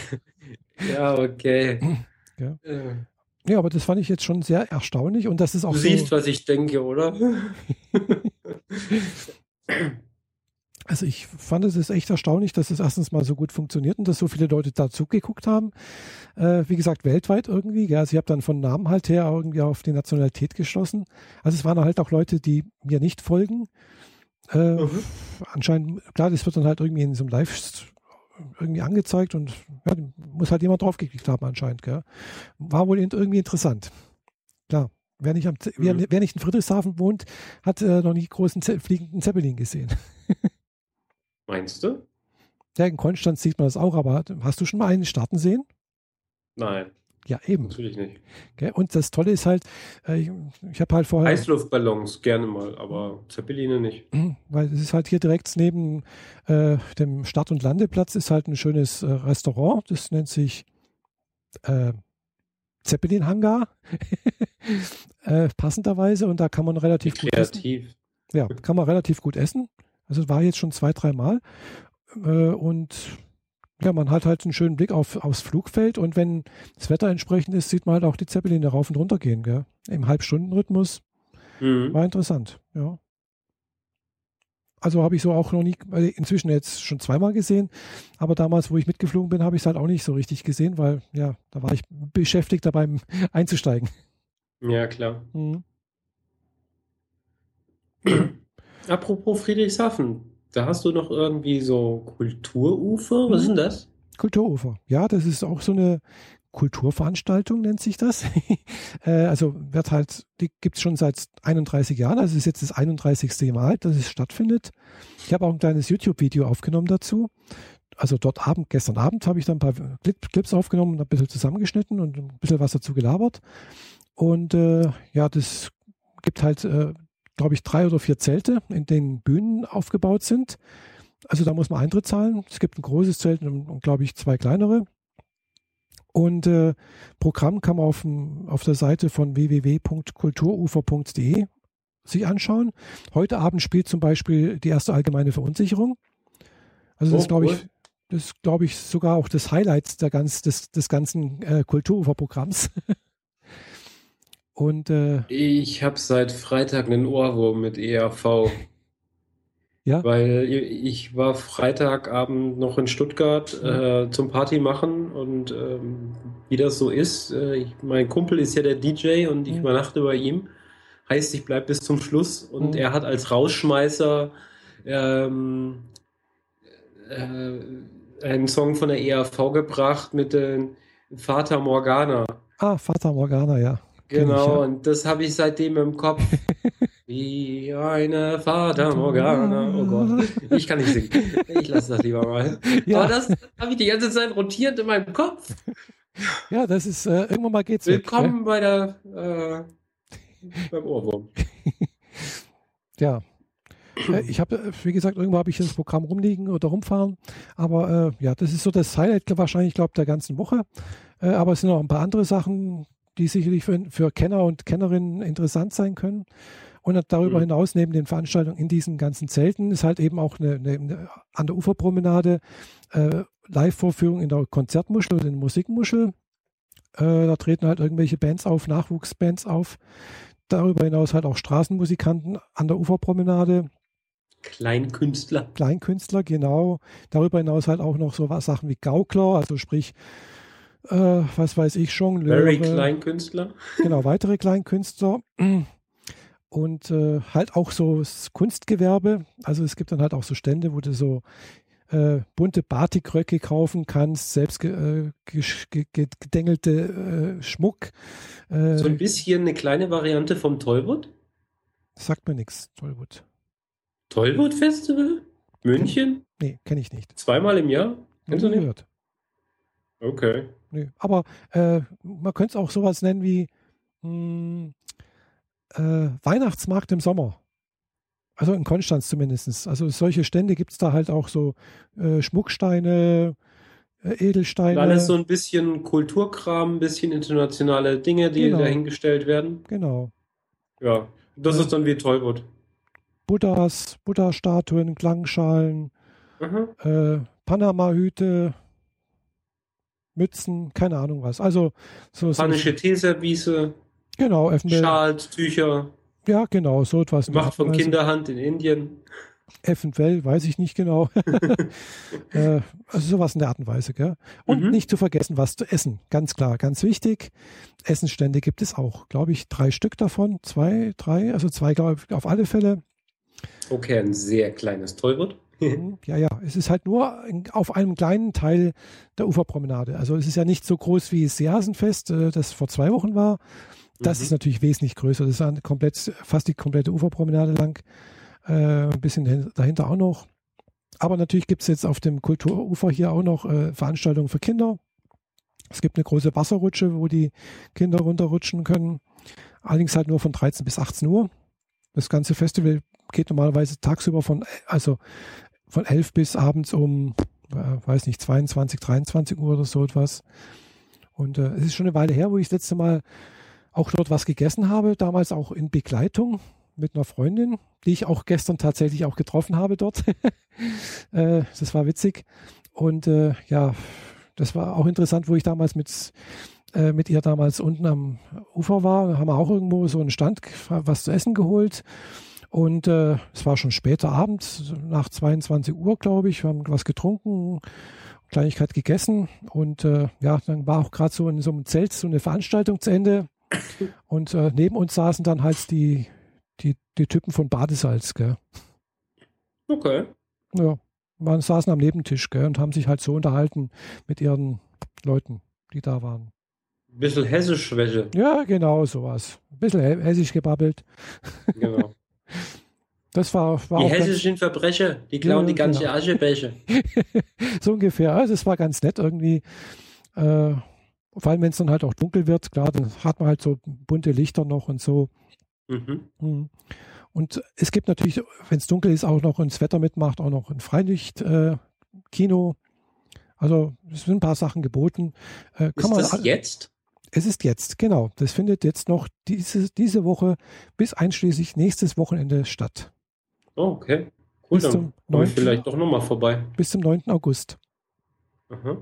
ja, okay. Ja. Äh. ja, aber das fand ich jetzt schon sehr erstaunlich und das ist auch. Du so siehst, was ich denke, oder? Also ich fand es echt erstaunlich, dass es erstens mal so gut funktioniert und dass so viele Leute dazu geguckt haben. Äh, wie gesagt, weltweit irgendwie. Ja, also ich habe dann von Namen halt her irgendwie auf die Nationalität geschlossen. Also es waren halt auch Leute, die mir nicht folgen. Äh, mhm. Anscheinend, klar, das wird dann halt irgendwie in so einem Live irgendwie angezeigt und ja, muss halt jemand draufgeklickt haben anscheinend. Gell? War wohl irgendwie interessant. Klar, wer nicht, am, mhm. wer, wer nicht in Friedrichshafen wohnt, hat äh, noch nie großen Ze fliegenden Zeppelin gesehen. Meinst du? Ja, in Konstanz sieht man das auch, aber hast du schon mal einen starten sehen? Nein. Ja, eben. Natürlich nicht. Okay, und das Tolle ist halt, äh, ich, ich habe halt vorher. Heißluftballons gerne mal, aber Zeppeline nicht. Weil es ist halt hier direkt neben äh, dem Start- und Landeplatz ist halt ein schönes äh, Restaurant. Das nennt sich äh, Zeppelin Hangar. äh, passenderweise und da kann man relativ gut kreativ. Ja, kann man relativ gut essen. Also war jetzt schon zwei, dreimal. Äh, und ja, man hat halt einen schönen Blick auf, aufs Flugfeld und wenn das Wetter entsprechend ist, sieht man halt auch die Zeppeline rauf und runter gehen, gell? Im Halbstundenrhythmus. Mhm. War interessant, ja. Also habe ich so auch noch nie, inzwischen jetzt schon zweimal gesehen, aber damals, wo ich mitgeflogen bin, habe ich es halt auch nicht so richtig gesehen, weil ja, da war ich beschäftigt dabei einzusteigen. Ja, klar. Mhm. Apropos Friedrichshafen, da hast du noch irgendwie so Kulturufer. Was ist denn das? Kulturufer. Ja, das ist auch so eine Kulturveranstaltung, nennt sich das. Äh, also wird halt, die gibt es schon seit 31 Jahren. Also es ist jetzt das 31. Mal, dass es stattfindet. Ich habe auch ein kleines YouTube-Video aufgenommen dazu. Also dort Abend, gestern Abend habe ich dann ein paar Clips aufgenommen und ein bisschen zusammengeschnitten und ein bisschen was dazu gelabert. Und äh, ja, das gibt halt äh, glaube ich, drei oder vier Zelte, in denen Bühnen aufgebaut sind. Also da muss man Eintritt zahlen. Es gibt ein großes Zelt und, und glaube ich, zwei kleinere. Und äh, Programm kann man auf, auf der Seite von www.kulturufer.de sich anschauen. Heute Abend spielt zum Beispiel die erste allgemeine Verunsicherung. Also das oh, glaube ich, das glaube ich sogar auch das Highlight der ganz, des, des ganzen äh, Kulturufer-Programms. Und äh, ich habe seit Freitag einen Ohrwurm mit ERV. Ja. Weil ich war Freitagabend noch in Stuttgart äh, zum Party machen und ähm, wie das so ist, äh, ich, mein Kumpel ist ja der DJ und ich mhm. übernachte bei ihm. Heißt, ich bleibe bis zum Schluss und mhm. er hat als Rausschmeißer ähm, äh, einen Song von der ERV gebracht mit dem Vater Morgana. Ah, Vater Morgana, ja. Genau, ich, und das habe ich seitdem im Kopf. Wie eine Fata Morgana. Oh Gott, ich kann nicht singen. Ich lasse das lieber mal. Ja. Aber das habe ich die ganze Zeit rotiert in meinem Kopf. Ja, das ist, äh, irgendwann mal geht's Willkommen weg, bei der, äh, beim Ohrwurm. ja. Äh, ich habe, äh, wie gesagt, irgendwo habe ich das Programm rumliegen oder rumfahren. Aber äh, ja, das ist so das Highlight wahrscheinlich, glaube der ganzen Woche. Äh, aber es sind noch ein paar andere Sachen, die sicherlich für, für Kenner und Kennerinnen interessant sein können. Und darüber mhm. hinaus, neben den Veranstaltungen in diesen ganzen Zelten, ist halt eben auch eine, eine, eine an der Uferpromenade äh, Live-Vorführung in der Konzertmuschel oder in der Musikmuschel. Äh, da treten halt irgendwelche Bands auf, Nachwuchsbands auf. Darüber hinaus halt auch Straßenmusikanten an der Uferpromenade. Kleinkünstler. Kleinkünstler, genau. Darüber hinaus halt auch noch so was Sachen wie Gaukler, also sprich äh, was weiß ich, Jongleure. Very Kleinkünstler. Genau, weitere Kleinkünstler. und äh, halt auch so das Kunstgewerbe. Also es gibt dann halt auch so Stände, wo du so äh, bunte Batikröcke kaufen kannst, selbst ge, äh, gedengelte äh, Schmuck. Äh, so ein bisschen eine kleine Variante vom Tollwood? Sagt mir nichts, Tollwood. Tollwood Festival? München? Nee, kenne ich nicht. Zweimal im Jahr? Kennst du nicht? Gehört. Okay. Nee, aber äh, man könnte es auch sowas nennen wie mh, hm, Weihnachtsmarkt im Sommer. Also in Konstanz zumindest. Also solche Stände gibt es da halt auch so äh, Schmucksteine, äh, Edelsteine. Alles so ein bisschen Kulturkram, ein bisschen internationale Dinge, die genau. dahingestellt werden. Genau. Ja, das ist dann wie Tollwood. Buddhas, Buddha-Statuen, Klangschalen, mhm. äh, Panama-Hüte, Mützen, keine Ahnung was. Also so Panische Teeservice. Genau, Schals, Tücher. Ja, genau, so etwas. Macht von Kinderhand in Indien. Eventuell, weiß ich nicht genau. äh, also sowas in der Art und Weise. Gell? Und mhm. nicht zu vergessen, was zu essen. Ganz klar, ganz wichtig. Essenstände gibt es auch, glaube ich, drei Stück davon. Zwei, drei, also zwei, glaube ich, auf alle Fälle. Okay, ein sehr kleines Tollwort. Mhm, ja, ja, es ist halt nur auf einem kleinen Teil der Uferpromenade. Also es ist ja nicht so groß wie das Seasenfest, äh, das vor zwei Wochen war. Das mhm. ist natürlich wesentlich größer. Das ist komplett, fast die komplette Uferpromenade lang. Äh, ein bisschen dahinter auch noch. Aber natürlich gibt es jetzt auf dem Kulturufer hier auch noch äh, Veranstaltungen für Kinder. Es gibt eine große Wasserrutsche, wo die Kinder runterrutschen können. Allerdings halt nur von 13 bis 18 Uhr. Das ganze Festival geht normalerweise tagsüber von, also von 11 bis abends um, äh, weiß nicht, 22, 23 Uhr oder so etwas. Und äh, es ist schon eine Weile her, wo ich das letzte Mal auch dort was gegessen habe, damals auch in Begleitung mit einer Freundin, die ich auch gestern tatsächlich auch getroffen habe dort. äh, das war witzig. Und äh, ja, das war auch interessant, wo ich damals mit, äh, mit ihr damals unten am Ufer war. Da haben wir auch irgendwo so einen Stand was zu essen geholt. Und äh, es war schon später Abend, nach 22 Uhr, glaube ich. Wir haben was getrunken, Kleinigkeit gegessen. Und äh, ja, dann war auch gerade so in so einem Zelt so eine Veranstaltung zu Ende. Und äh, neben uns saßen dann halt die, die, die Typen von Badesalz, gell? Okay. Ja, man saßen am Nebentisch, gell, und haben sich halt so unterhalten mit ihren Leuten, die da waren. Ein bisschen hessisch Schwäche. Ja, genau, sowas. Ein bisschen hessisch gebabbelt. Genau. Das war, war die hessischen Verbrecher, die klauen ja, die ganze genau. Aschebecher. so ungefähr. Also es war ganz nett irgendwie. Äh, vor allem, wenn es dann halt auch dunkel wird, klar, dann hat man halt so bunte Lichter noch und so. Mhm. mhm. Und es gibt natürlich, wenn es dunkel ist, auch noch, das Wetter mitmacht, auch noch ein Freilicht-Kino. Äh, also es sind ein paar Sachen geboten. Äh, ist das jetzt? Es ist jetzt, genau. Das findet jetzt noch diese, diese Woche bis einschließlich nächstes Wochenende statt. Oh, okay. Cool, bis dann komme ich vielleicht doch nochmal vorbei. Bis zum 9. August. Aha.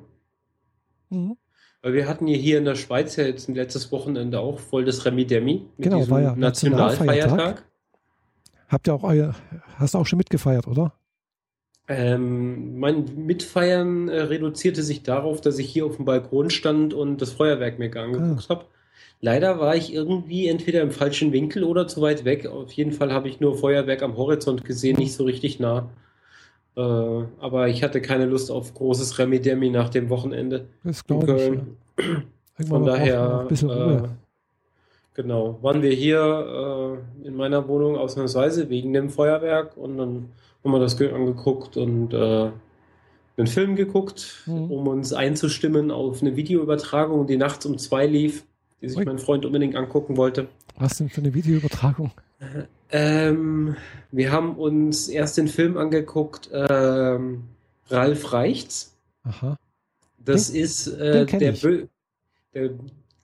Mhm. Weil wir hatten ja hier in der Schweiz ja jetzt ein letztes Wochenende auch voll das Remi Demi mit genau, diesem war ja Nationalfeiertag. Habt ihr auch euer, hast du auch schon mitgefeiert, oder? Ähm, mein Mitfeiern äh, reduzierte sich darauf, dass ich hier auf dem Balkon stand und das Feuerwerk mir angeguckt ah. habe. Leider war ich irgendwie entweder im falschen Winkel oder zu weit weg. Auf jeden Fall habe ich nur Feuerwerk am Horizont gesehen, nicht so richtig nah. Äh, aber ich hatte keine Lust auf großes Remi-Demi nach dem Wochenende das Köln. Ich, ja. Von daher, äh, genau, waren wir hier äh, in meiner Wohnung ausnahmsweise wegen dem Feuerwerk und dann haben wir das angeguckt und äh, einen Film geguckt, mhm. um uns einzustimmen auf eine Videoübertragung, die nachts um zwei lief, die sich Ui. mein Freund unbedingt angucken wollte. Was denn für eine Videoübertragung? Ähm, wir haben uns erst den Film angeguckt, ähm, Ralf Reichts. Aha. Das den, ist äh, der, der,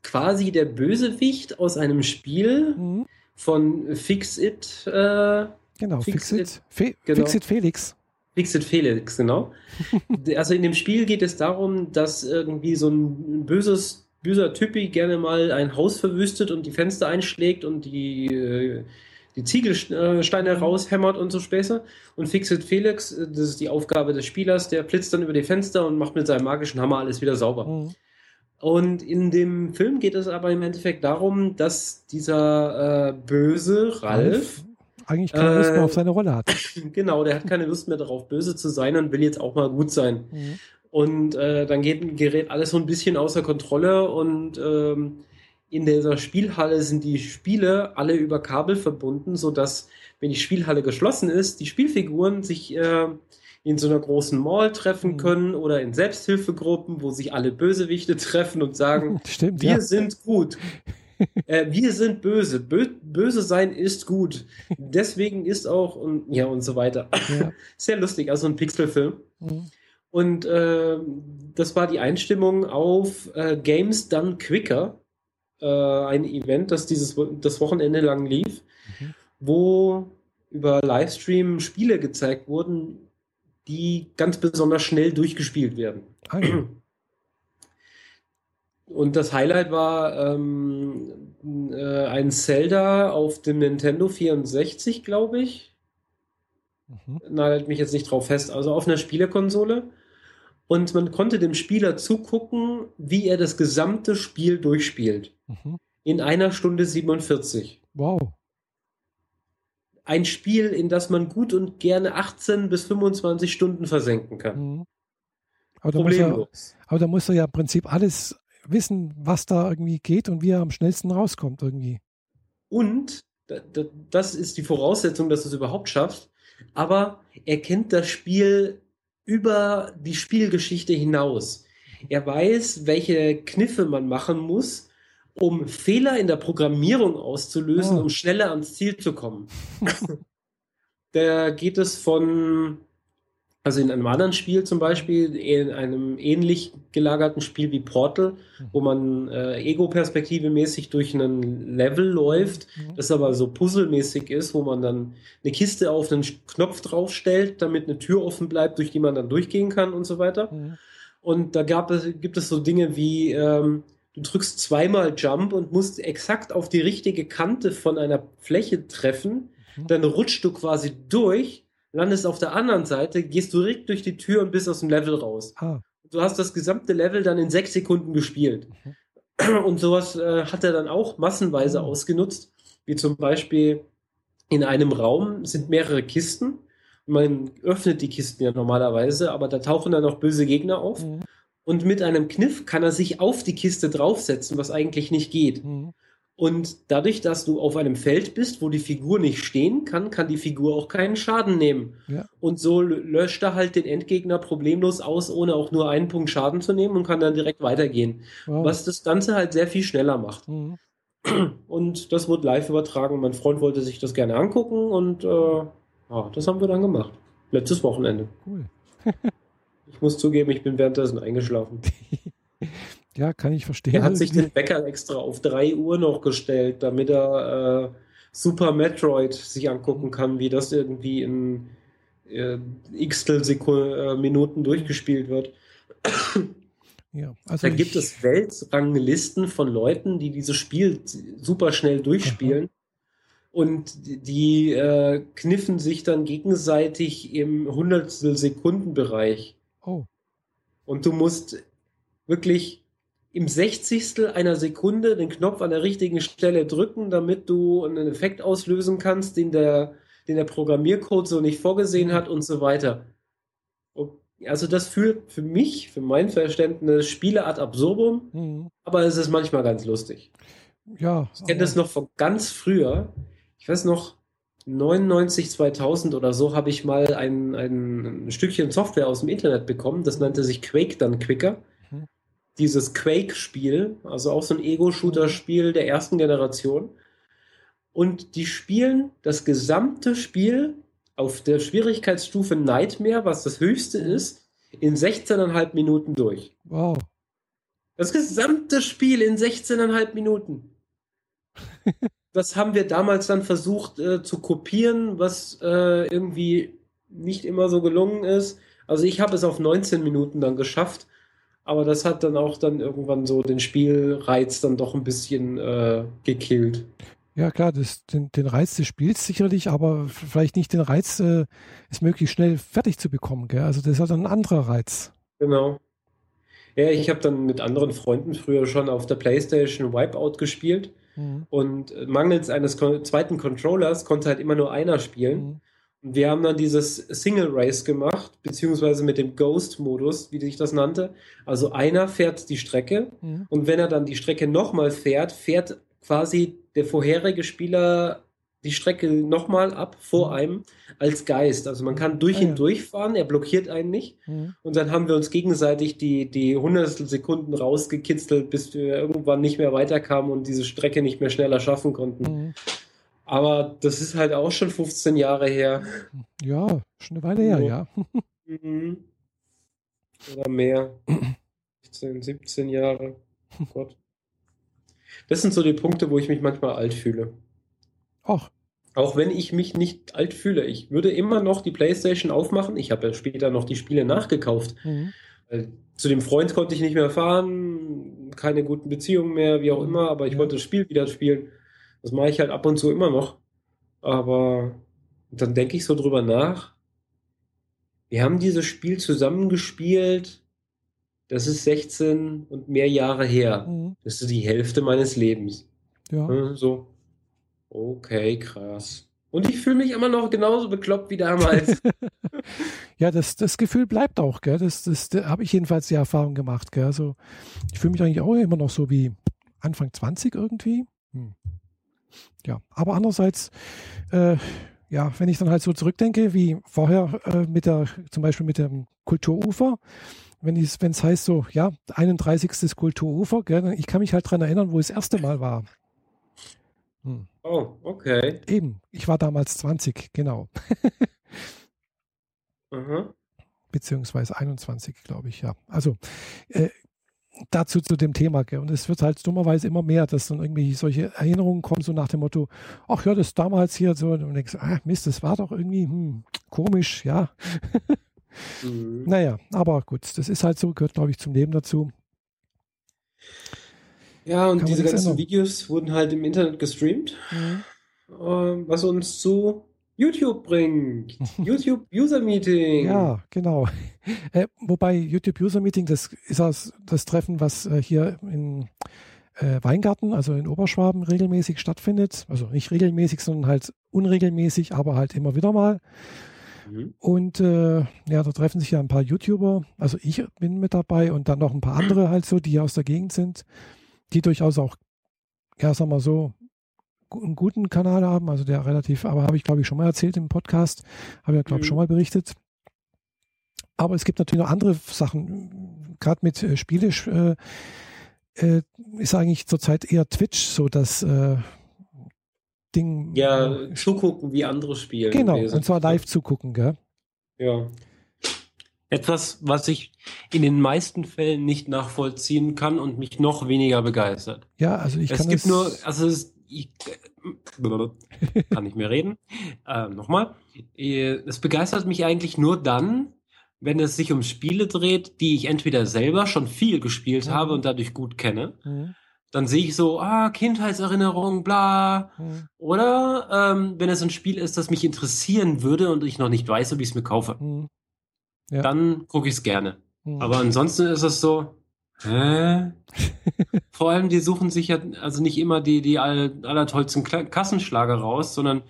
quasi der Bösewicht aus einem Spiel mhm. von Fix It. Äh, Genau, Fixit, Fe genau. Fixit Felix. Fixit Felix, genau. also in dem Spiel geht es darum, dass irgendwie so ein böses, böser Typi gerne mal ein Haus verwüstet und die Fenster einschlägt und die, äh, die Ziegelsteine mhm. raushämmert und so Späße. Und Fixit Felix, äh, das ist die Aufgabe des Spielers, der blitzt dann über die Fenster und macht mit seinem magischen Hammer alles wieder sauber. Mhm. Und in dem Film geht es aber im Endeffekt darum, dass dieser äh, böse Ralf, Ralf eigentlich keine Lust mehr auf äh, seine Rolle hat. Genau, der hat keine Lust mehr darauf, böse zu sein und will jetzt auch mal gut sein. Mhm. Und äh, dann geht, gerät alles so ein bisschen außer Kontrolle und ähm, in dieser Spielhalle sind die Spiele alle über Kabel verbunden, sodass, wenn die Spielhalle geschlossen ist, die Spielfiguren sich äh, in so einer großen Mall treffen mhm. können oder in Selbsthilfegruppen, wo sich alle Bösewichte treffen und sagen, Stimmt, wir ja. sind gut. Äh, wir sind böse. Bö böse sein ist gut. Deswegen ist auch und ja und so weiter. Ja. Sehr lustig, also ein Pixelfilm. Mhm. Und äh, das war die Einstimmung auf äh, Games Done Quicker, äh, ein Event, das dieses das Wochenende lang lief, mhm. wo über Livestream Spiele gezeigt wurden, die ganz besonders schnell durchgespielt werden. Ah, Und das Highlight war ähm, äh, ein Zelda auf dem Nintendo 64, glaube ich. Mhm. Nagelt mich jetzt nicht drauf fest. Also auf einer Spielekonsole und man konnte dem Spieler zugucken, wie er das gesamte Spiel durchspielt. Mhm. In einer Stunde 47. Wow. Ein Spiel, in das man gut und gerne 18 bis 25 Stunden versenken kann. Mhm. Aber da Problemlos. Er, aber da muss er ja im Prinzip alles wissen, was da irgendwie geht und wie er am schnellsten rauskommt irgendwie. Und das ist die Voraussetzung, dass du es überhaupt schaffst. Aber er kennt das Spiel über die Spielgeschichte hinaus. Er weiß, welche Kniffe man machen muss, um Fehler in der Programmierung auszulösen, oh. um schneller ans Ziel zu kommen. da geht es von also in einem anderen Spiel zum Beispiel, in einem ähnlich gelagerten Spiel wie Portal, mhm. wo man äh, Ego-Perspektive mäßig durch einen Level läuft, mhm. das aber so puzzelmäßig ist, wo man dann eine Kiste auf einen Knopf draufstellt, damit eine Tür offen bleibt, durch die man dann durchgehen kann und so weiter. Mhm. Und da gab es, gibt es so Dinge wie, ähm, du drückst zweimal Jump und musst exakt auf die richtige Kante von einer Fläche treffen, dann rutschst du quasi durch landest auf der anderen Seite, gehst du direkt durch die Tür und bist aus dem Level raus. Ah. Du hast das gesamte Level dann in sechs Sekunden gespielt. Mhm. Und sowas äh, hat er dann auch massenweise mhm. ausgenutzt, wie zum Beispiel in einem Raum sind mehrere Kisten. Man öffnet die Kisten ja normalerweise, aber da tauchen dann auch böse Gegner auf. Mhm. Und mit einem Kniff kann er sich auf die Kiste draufsetzen, was eigentlich nicht geht. Und dadurch, dass du auf einem Feld bist, wo die Figur nicht stehen kann, kann die Figur auch keinen Schaden nehmen. Ja. Und so löscht er halt den Endgegner problemlos aus, ohne auch nur einen Punkt Schaden zu nehmen und kann dann direkt weitergehen. Wow. Was das Ganze halt sehr viel schneller macht. Mhm. Und das wurde live übertragen. Mein Freund wollte sich das gerne angucken und äh, ja, das haben wir dann gemacht. Letztes Wochenende. Cool. ich muss zugeben, ich bin währenddessen eingeschlafen. Ja, kann ich verstehen. Er hat sich den Wecker extra auf 3 Uhr noch gestellt, damit er äh, Super Metroid sich angucken kann, wie das irgendwie in äh, x äh, Minuten durchgespielt wird. Ja, also da gibt es Weltranglisten von Leuten, die dieses Spiel super schnell durchspielen. Aha. Und die äh, kniffen sich dann gegenseitig im Hundertstel Sekundenbereich. Oh. Und du musst wirklich im Sechzigstel einer Sekunde den Knopf an der richtigen Stelle drücken, damit du einen Effekt auslösen kannst, den der, den der Programmiercode so nicht vorgesehen hat und so weiter. Also das führt für mich, für mein Verständnis, Spiele ad absurdum, mhm. aber es ist manchmal ganz lustig. Ja. Ich kenne das noch von ganz früher. Ich weiß noch, 99, 2000 oder so habe ich mal ein, ein Stückchen Software aus dem Internet bekommen. Das nannte sich Quake dann Quicker dieses Quake-Spiel, also auch so ein Ego-Shooter-Spiel der ersten Generation. Und die spielen das gesamte Spiel auf der Schwierigkeitsstufe Nightmare, was das höchste ist, in 16,5 Minuten durch. Wow. Das gesamte Spiel in 16,5 Minuten. das haben wir damals dann versucht äh, zu kopieren, was äh, irgendwie nicht immer so gelungen ist. Also ich habe es auf 19 Minuten dann geschafft aber das hat dann auch dann irgendwann so den Spielreiz dann doch ein bisschen äh, gekillt. Ja, klar, das, den, den Reiz des Spiels sicherlich, aber vielleicht nicht den Reiz, äh, es möglichst schnell fertig zu bekommen. Gell? Also das ist halt ein anderer Reiz. Genau. Ja, ich habe dann mit anderen Freunden früher schon auf der Playstation Wipeout gespielt. Mhm. Und mangels eines zweiten Controllers konnte halt immer nur einer spielen. Mhm. Wir haben dann dieses Single Race gemacht, beziehungsweise mit dem Ghost-Modus, wie sich das nannte. Also einer fährt die Strecke mhm. und wenn er dann die Strecke nochmal fährt, fährt quasi der vorherige Spieler die Strecke nochmal ab vor mhm. einem als Geist. Also man kann durch ah, ihn ja. durchfahren, er blockiert einen nicht. Mhm. Und dann haben wir uns gegenseitig die, die Hundertstel Sekunden rausgekitzelt, bis wir irgendwann nicht mehr weiterkamen und diese Strecke nicht mehr schneller schaffen konnten. Mhm. Aber das ist halt auch schon 15 Jahre her. Ja, schon eine Weile her, ja. Mhm. Oder mehr. 16, 17 Jahre. Oh Gott. Das sind so die Punkte, wo ich mich manchmal alt fühle. Ach. Auch wenn ich mich nicht alt fühle. Ich würde immer noch die Playstation aufmachen. Ich habe ja später noch die Spiele nachgekauft. Mhm. Zu dem Freund konnte ich nicht mehr fahren, keine guten Beziehungen mehr, wie auch mhm. immer, aber ich ja. wollte das Spiel wieder spielen. Das mache ich halt ab und zu immer noch. Aber dann denke ich so drüber nach. Wir haben dieses Spiel zusammengespielt. Das ist 16 und mehr Jahre her. Mhm. Das ist die Hälfte meines Lebens. Ja. So. Okay, krass. Und ich fühle mich immer noch genauso bekloppt wie damals. ja, das, das Gefühl bleibt auch, gell? Das, das, da habe ich jedenfalls die Erfahrung gemacht, gell? Also, ich fühle mich eigentlich auch immer noch so wie Anfang 20 irgendwie. Hm. Ja, aber andererseits, äh, ja, wenn ich dann halt so zurückdenke, wie vorher äh, mit der, zum Beispiel mit dem Kulturufer, wenn es heißt so, ja, 31. Kulturufer, gell, ich kann mich halt daran erinnern, wo es das erste Mal war. Hm. Oh, okay. Eben, ich war damals 20, genau. mhm. Beziehungsweise 21, glaube ich, ja. Also äh, dazu zu dem Thema. Gell? Und es wird halt dummerweise immer mehr, dass dann irgendwie solche Erinnerungen kommen, so nach dem Motto, ach ja, das damals hier so, und denkst, ah, Mist, das war doch irgendwie hm, komisch, ja. mhm. Naja, aber gut, das ist halt so, gehört, glaube ich, zum Leben dazu. Ja, und diese ganzen ändern. Videos wurden halt im Internet gestreamt, mhm. äh, was uns zu YouTube bringt. YouTube User Meeting. Ja, genau. Äh, wobei YouTube User Meeting, das ist das, das Treffen, was äh, hier in äh, Weingarten, also in Oberschwaben, regelmäßig stattfindet. Also nicht regelmäßig, sondern halt unregelmäßig, aber halt immer wieder mal. Mhm. Und äh, ja, da treffen sich ja ein paar YouTuber. Also ich bin mit dabei und dann noch ein paar andere halt so, die aus der Gegend sind die durchaus auch, ja, sag mal so, einen guten Kanal haben, also der relativ, aber habe ich glaube ich schon mal erzählt im Podcast, habe ich glaube ich mhm. schon mal berichtet. Aber es gibt natürlich noch andere Sachen, gerade mit äh, Spiele äh, äh, ist eigentlich zurzeit eher Twitch so das äh, Ding. Ja, zugucken, wie andere spielen. Genau, und zwar live zugucken, gell? Ja. Etwas, was ich in den meisten Fällen nicht nachvollziehen kann und mich noch weniger begeistert. Ja, also ich es kann gibt es nur, also es, ich äh, kann nicht mehr reden. Äh, Nochmal. Äh, es begeistert mich eigentlich nur dann, wenn es sich um Spiele dreht, die ich entweder selber schon viel gespielt mhm. habe und dadurch gut kenne. Mhm. Dann sehe ich so, ah, Kindheitserinnerung, bla. Mhm. Oder ähm, wenn es ein Spiel ist, das mich interessieren würde und ich noch nicht weiß, ob ich es mir kaufe. Mhm ja. dann gucke ich es gerne. Mhm. Aber ansonsten ist es so, hä? Vor allem, die suchen sich ja also nicht immer die, die aller, allertollsten Kassenschlager raus, sondern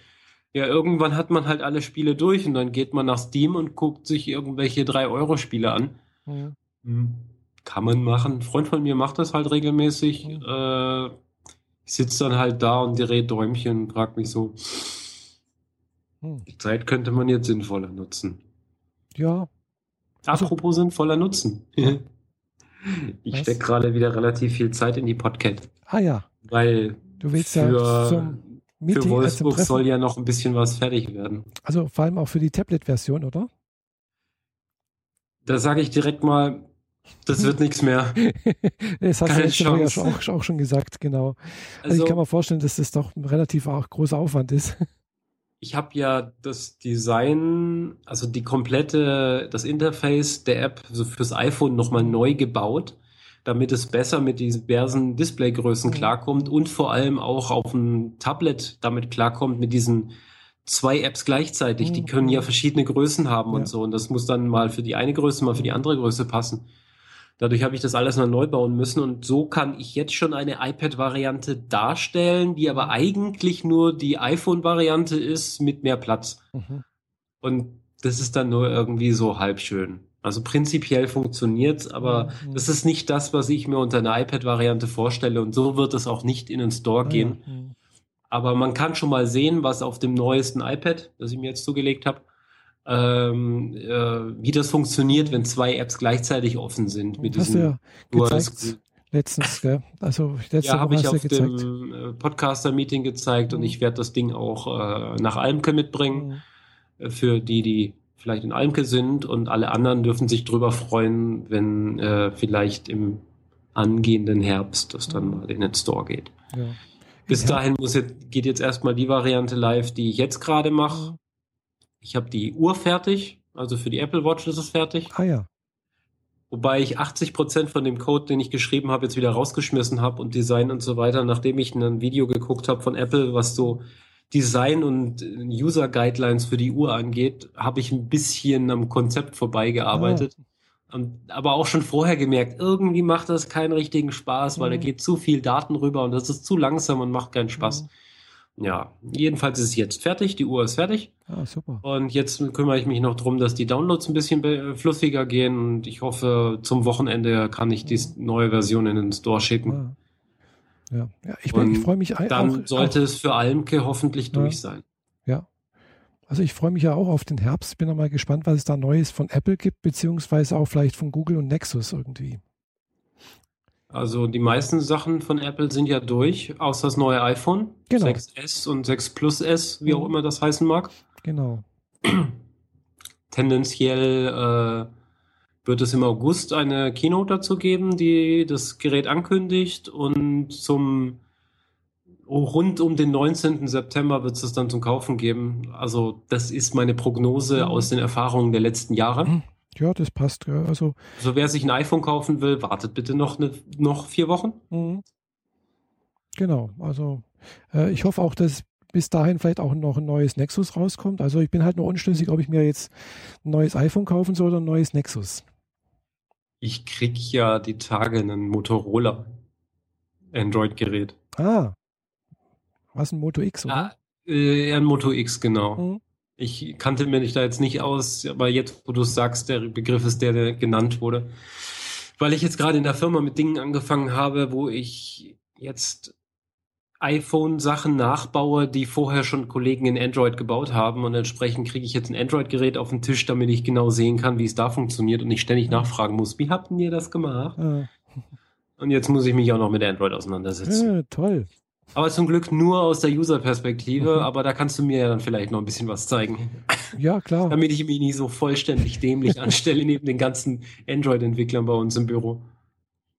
ja, irgendwann hat man halt alle Spiele durch und dann geht man nach Steam und guckt sich irgendwelche 3-Euro-Spiele an. Mhm. Kann man machen. Ein Freund von mir macht das halt regelmäßig. Mhm. Äh, ich sitze dann halt da und drehe Däumchen und frage mich so, hm. die Zeit könnte man jetzt sinnvoller nutzen. Ja, Apropos sinnvoller Nutzen. ich stecke gerade wieder relativ viel Zeit in die Podcast. Ah ja. Weil du willst für, ja zum Meeting, für Wolfsburg soll ja noch ein bisschen was fertig werden. Also vor allem auch für die Tablet-Version, oder? Da sage ich direkt mal, das wird nichts mehr. das hast Keine du ja auch, auch, schon gesagt, genau. Also, also, ich kann mir vorstellen, dass das doch ein relativ großer Aufwand ist ich habe ja das Design, also die komplette, das Interface der App so fürs iPhone nochmal neu gebaut, damit es besser mit diversen Displaygrößen mhm. klarkommt und vor allem auch auf dem Tablet damit klarkommt mit diesen zwei Apps gleichzeitig. Mhm. Die können ja verschiedene Größen haben ja. und so. Und das muss dann mal für die eine Größe, mal für die andere Größe passen. Dadurch habe ich das alles mal neu bauen müssen und so kann ich jetzt schon eine iPad-Variante darstellen, die aber eigentlich nur die iPhone-Variante ist mit mehr Platz. Mhm. Und das ist dann nur irgendwie so halb schön. Also prinzipiell funktioniert's, aber mhm. das ist nicht das, was ich mir unter einer iPad-Variante vorstelle und so wird es auch nicht in den Store ah, gehen. Mhm. Aber man kann schon mal sehen, was auf dem neuesten iPad, das ich mir jetzt zugelegt habe, ähm, äh, wie das funktioniert, wenn zwei Apps gleichzeitig offen sind. Mit Hast diesem du ja gezeigt, letztens, gell? Also letzte ja, habe ich auf gezeigt. dem äh, Podcaster-Meeting gezeigt mhm. und ich werde das Ding auch äh, nach Almke mitbringen. Mhm. Für die, die vielleicht in Almke sind und alle anderen dürfen sich drüber freuen, wenn äh, vielleicht im angehenden Herbst das dann mhm. mal in den Store geht. Ja. Bis dahin muss jetzt, geht jetzt erstmal die Variante live, die ich jetzt gerade mache. Ich habe die Uhr fertig, also für die Apple Watch ist es fertig. Ah ja. Wobei ich 80 Prozent von dem Code, den ich geschrieben habe, jetzt wieder rausgeschmissen habe und Design und so weiter, nachdem ich ein Video geguckt habe von Apple, was so Design und User Guidelines für die Uhr angeht, habe ich ein bisschen am Konzept vorbeigearbeitet. Ah. Und, aber auch schon vorher gemerkt, irgendwie macht das keinen richtigen Spaß, weil mhm. da geht zu viel Daten rüber und das ist zu langsam und macht keinen Spaß. Mhm ja, jedenfalls ist es jetzt fertig, die Uhr ist fertig. Ah, super. Und jetzt kümmere ich mich noch darum, dass die Downloads ein bisschen fluffiger gehen und ich hoffe, zum Wochenende kann ich die neue Version in den Store schicken. Ah. Ja, ja ich, ich freue mich Dann auch, sollte auch, es für Almke hoffentlich ja. durch sein. Ja. Also ich freue mich ja auch auf den Herbst. Bin mal gespannt, was es da Neues von Apple gibt, beziehungsweise auch vielleicht von Google und Nexus irgendwie. Also die meisten Sachen von Apple sind ja durch, außer das neue iPhone. Genau. 6S und 6 Plus S, wie auch mhm. immer das heißen mag. Genau. Tendenziell äh, wird es im August eine Keynote dazu geben, die das Gerät ankündigt und zum rund um den 19. September wird es das dann zum Kaufen geben. Also das ist meine Prognose mhm. aus den Erfahrungen der letzten Jahre. Mhm. Ja, das passt. Also, also wer sich ein iPhone kaufen will, wartet bitte noch, eine, noch vier Wochen. Mhm. Genau, also äh, ich hoffe auch, dass bis dahin vielleicht auch noch ein neues Nexus rauskommt. Also ich bin halt nur unschlüssig, ob ich mir jetzt ein neues iPhone kaufen soll oder ein neues Nexus. Ich krieg ja die Tage einen Motorola Android-Gerät. Ah. Was ein Moto X, oder? Ah, äh, ein Moto X, genau. Mhm. Ich kannte mich da jetzt nicht aus, aber jetzt, wo du es sagst, der Begriff ist der, der genannt wurde. Weil ich jetzt gerade in der Firma mit Dingen angefangen habe, wo ich jetzt iPhone-Sachen nachbaue, die vorher schon Kollegen in Android gebaut haben und entsprechend kriege ich jetzt ein Android-Gerät auf den Tisch, damit ich genau sehen kann, wie es da funktioniert und nicht ständig nachfragen muss, wie habt ihr das gemacht? Ja. Und jetzt muss ich mich auch noch mit Android auseinandersetzen. Ja, toll. Aber zum Glück nur aus der User-Perspektive, mhm. aber da kannst du mir ja dann vielleicht noch ein bisschen was zeigen. Ja, klar. Damit ich mich nicht so vollständig dämlich anstelle neben den ganzen Android-Entwicklern bei uns im Büro.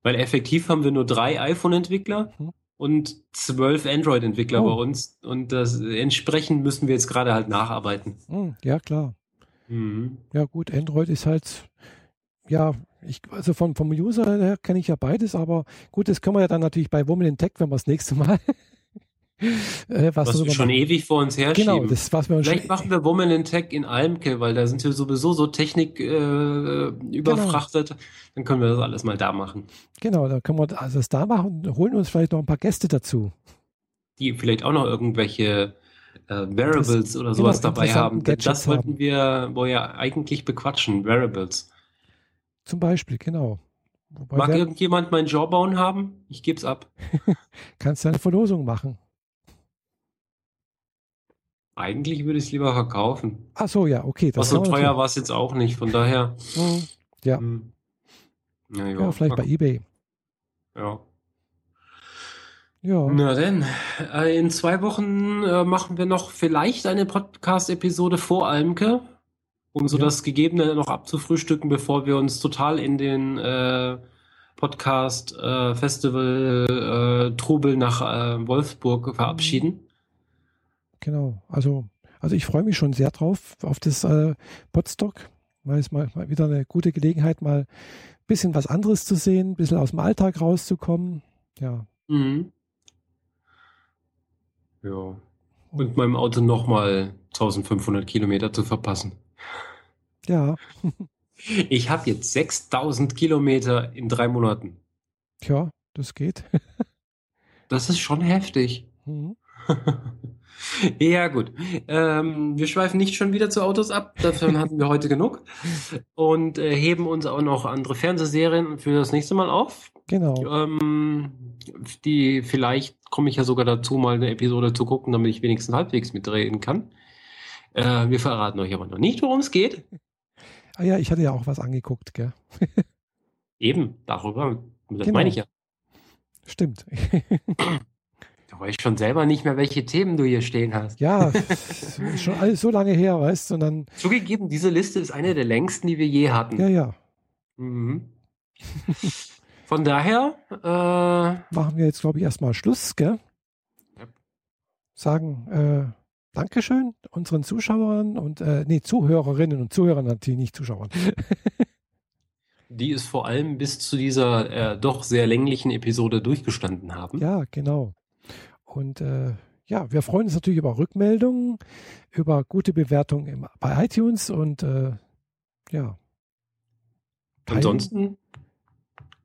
Weil effektiv haben wir nur drei iPhone-Entwickler mhm. und zwölf Android-Entwickler oh. bei uns. Und das, entsprechend müssen wir jetzt gerade halt nacharbeiten. Mhm, ja, klar. Mhm. Ja, gut, Android ist halt, ja, ich, also vom, vom User her kenne ich ja beides, aber gut, das können wir ja dann natürlich bei Woman in Tech, wenn wir das nächste Mal. äh, was, was wir schon ewig vor uns herschieben. Genau, das was wir Vielleicht machen wir Woman in Tech in Almke, weil da sind wir sowieso so Technik äh, überfrachtet. Genau. Dann können wir das alles mal da machen. Genau, dann können wir also das da machen und holen uns vielleicht noch ein paar Gäste dazu. Die vielleicht auch noch irgendwelche äh, Variables das, oder sowas genau, dabei haben. Gadgets das wollten haben. wir wohl ja eigentlich bequatschen, Variables. Zum Beispiel, genau. Wobei Mag irgendjemand mein Jawbone haben? Ich geb's ab. Kannst du eine Verlosung machen. Eigentlich würde ich es lieber verkaufen. Ach so, ja, okay. Das so teuer war es jetzt auch nicht, von daher. Mhm. Ja. Hm. Ja, ja, vielleicht bei eBay. Ja. Ja. Na denn, äh, in zwei Wochen äh, machen wir noch vielleicht eine Podcast-Episode vor Almke um so ja. das Gegebene noch abzufrühstücken, bevor wir uns total in den äh, Podcast äh, Festival äh, Trubel nach äh, Wolfsburg verabschieden. Genau, also also ich freue mich schon sehr drauf auf das äh, Podstock, weil es mal, mal wieder eine gute Gelegenheit, mal ein bisschen was anderes zu sehen, ein bisschen aus dem Alltag rauszukommen. Ja. Mhm. Ja. Und meinem Auto nochmal 1500 Kilometer zu verpassen. Ja. Ich habe jetzt 6000 Kilometer in drei Monaten. Tja, das geht. Das ist schon heftig. Mhm. ja, gut. Ähm, wir schweifen nicht schon wieder zu Autos ab. Davon hatten wir heute genug. Und äh, heben uns auch noch andere Fernsehserien für das nächste Mal auf. Genau. Ähm, die, vielleicht komme ich ja sogar dazu, mal eine Episode zu gucken, damit ich wenigstens halbwegs mitreden kann. Äh, wir verraten euch aber noch nicht, worum es geht. Ah ja, ich hatte ja auch was angeguckt, gell? Eben, darüber. Das genau. meine ich ja. Stimmt. Da weiß ich schon selber nicht mehr, welche Themen du hier stehen hast. Ja, schon alles so lange her, weißt du. Dann Zugegeben, diese Liste ist eine der längsten, die wir je hatten. Ja, ja. Mhm. Von daher äh, machen wir jetzt, glaube ich, erstmal Schluss, gell? Ja. Sagen äh, Dankeschön unseren Zuschauern und äh, nee, Zuhörerinnen und Zuhörern natürlich nicht Zuschauern. die es vor allem bis zu dieser äh, doch sehr länglichen Episode durchgestanden haben. Ja, genau. Und äh, ja, wir freuen uns natürlich über Rückmeldungen, über gute Bewertungen im, bei iTunes und äh, ja. Ansonsten,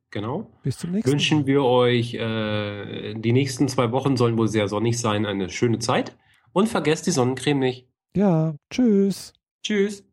genau. Bis zum nächsten Wünschen wir euch, äh, die nächsten zwei Wochen sollen wohl sehr sonnig sein, eine schöne Zeit. Und vergesst die Sonnencreme nicht. Ja, tschüss. Tschüss.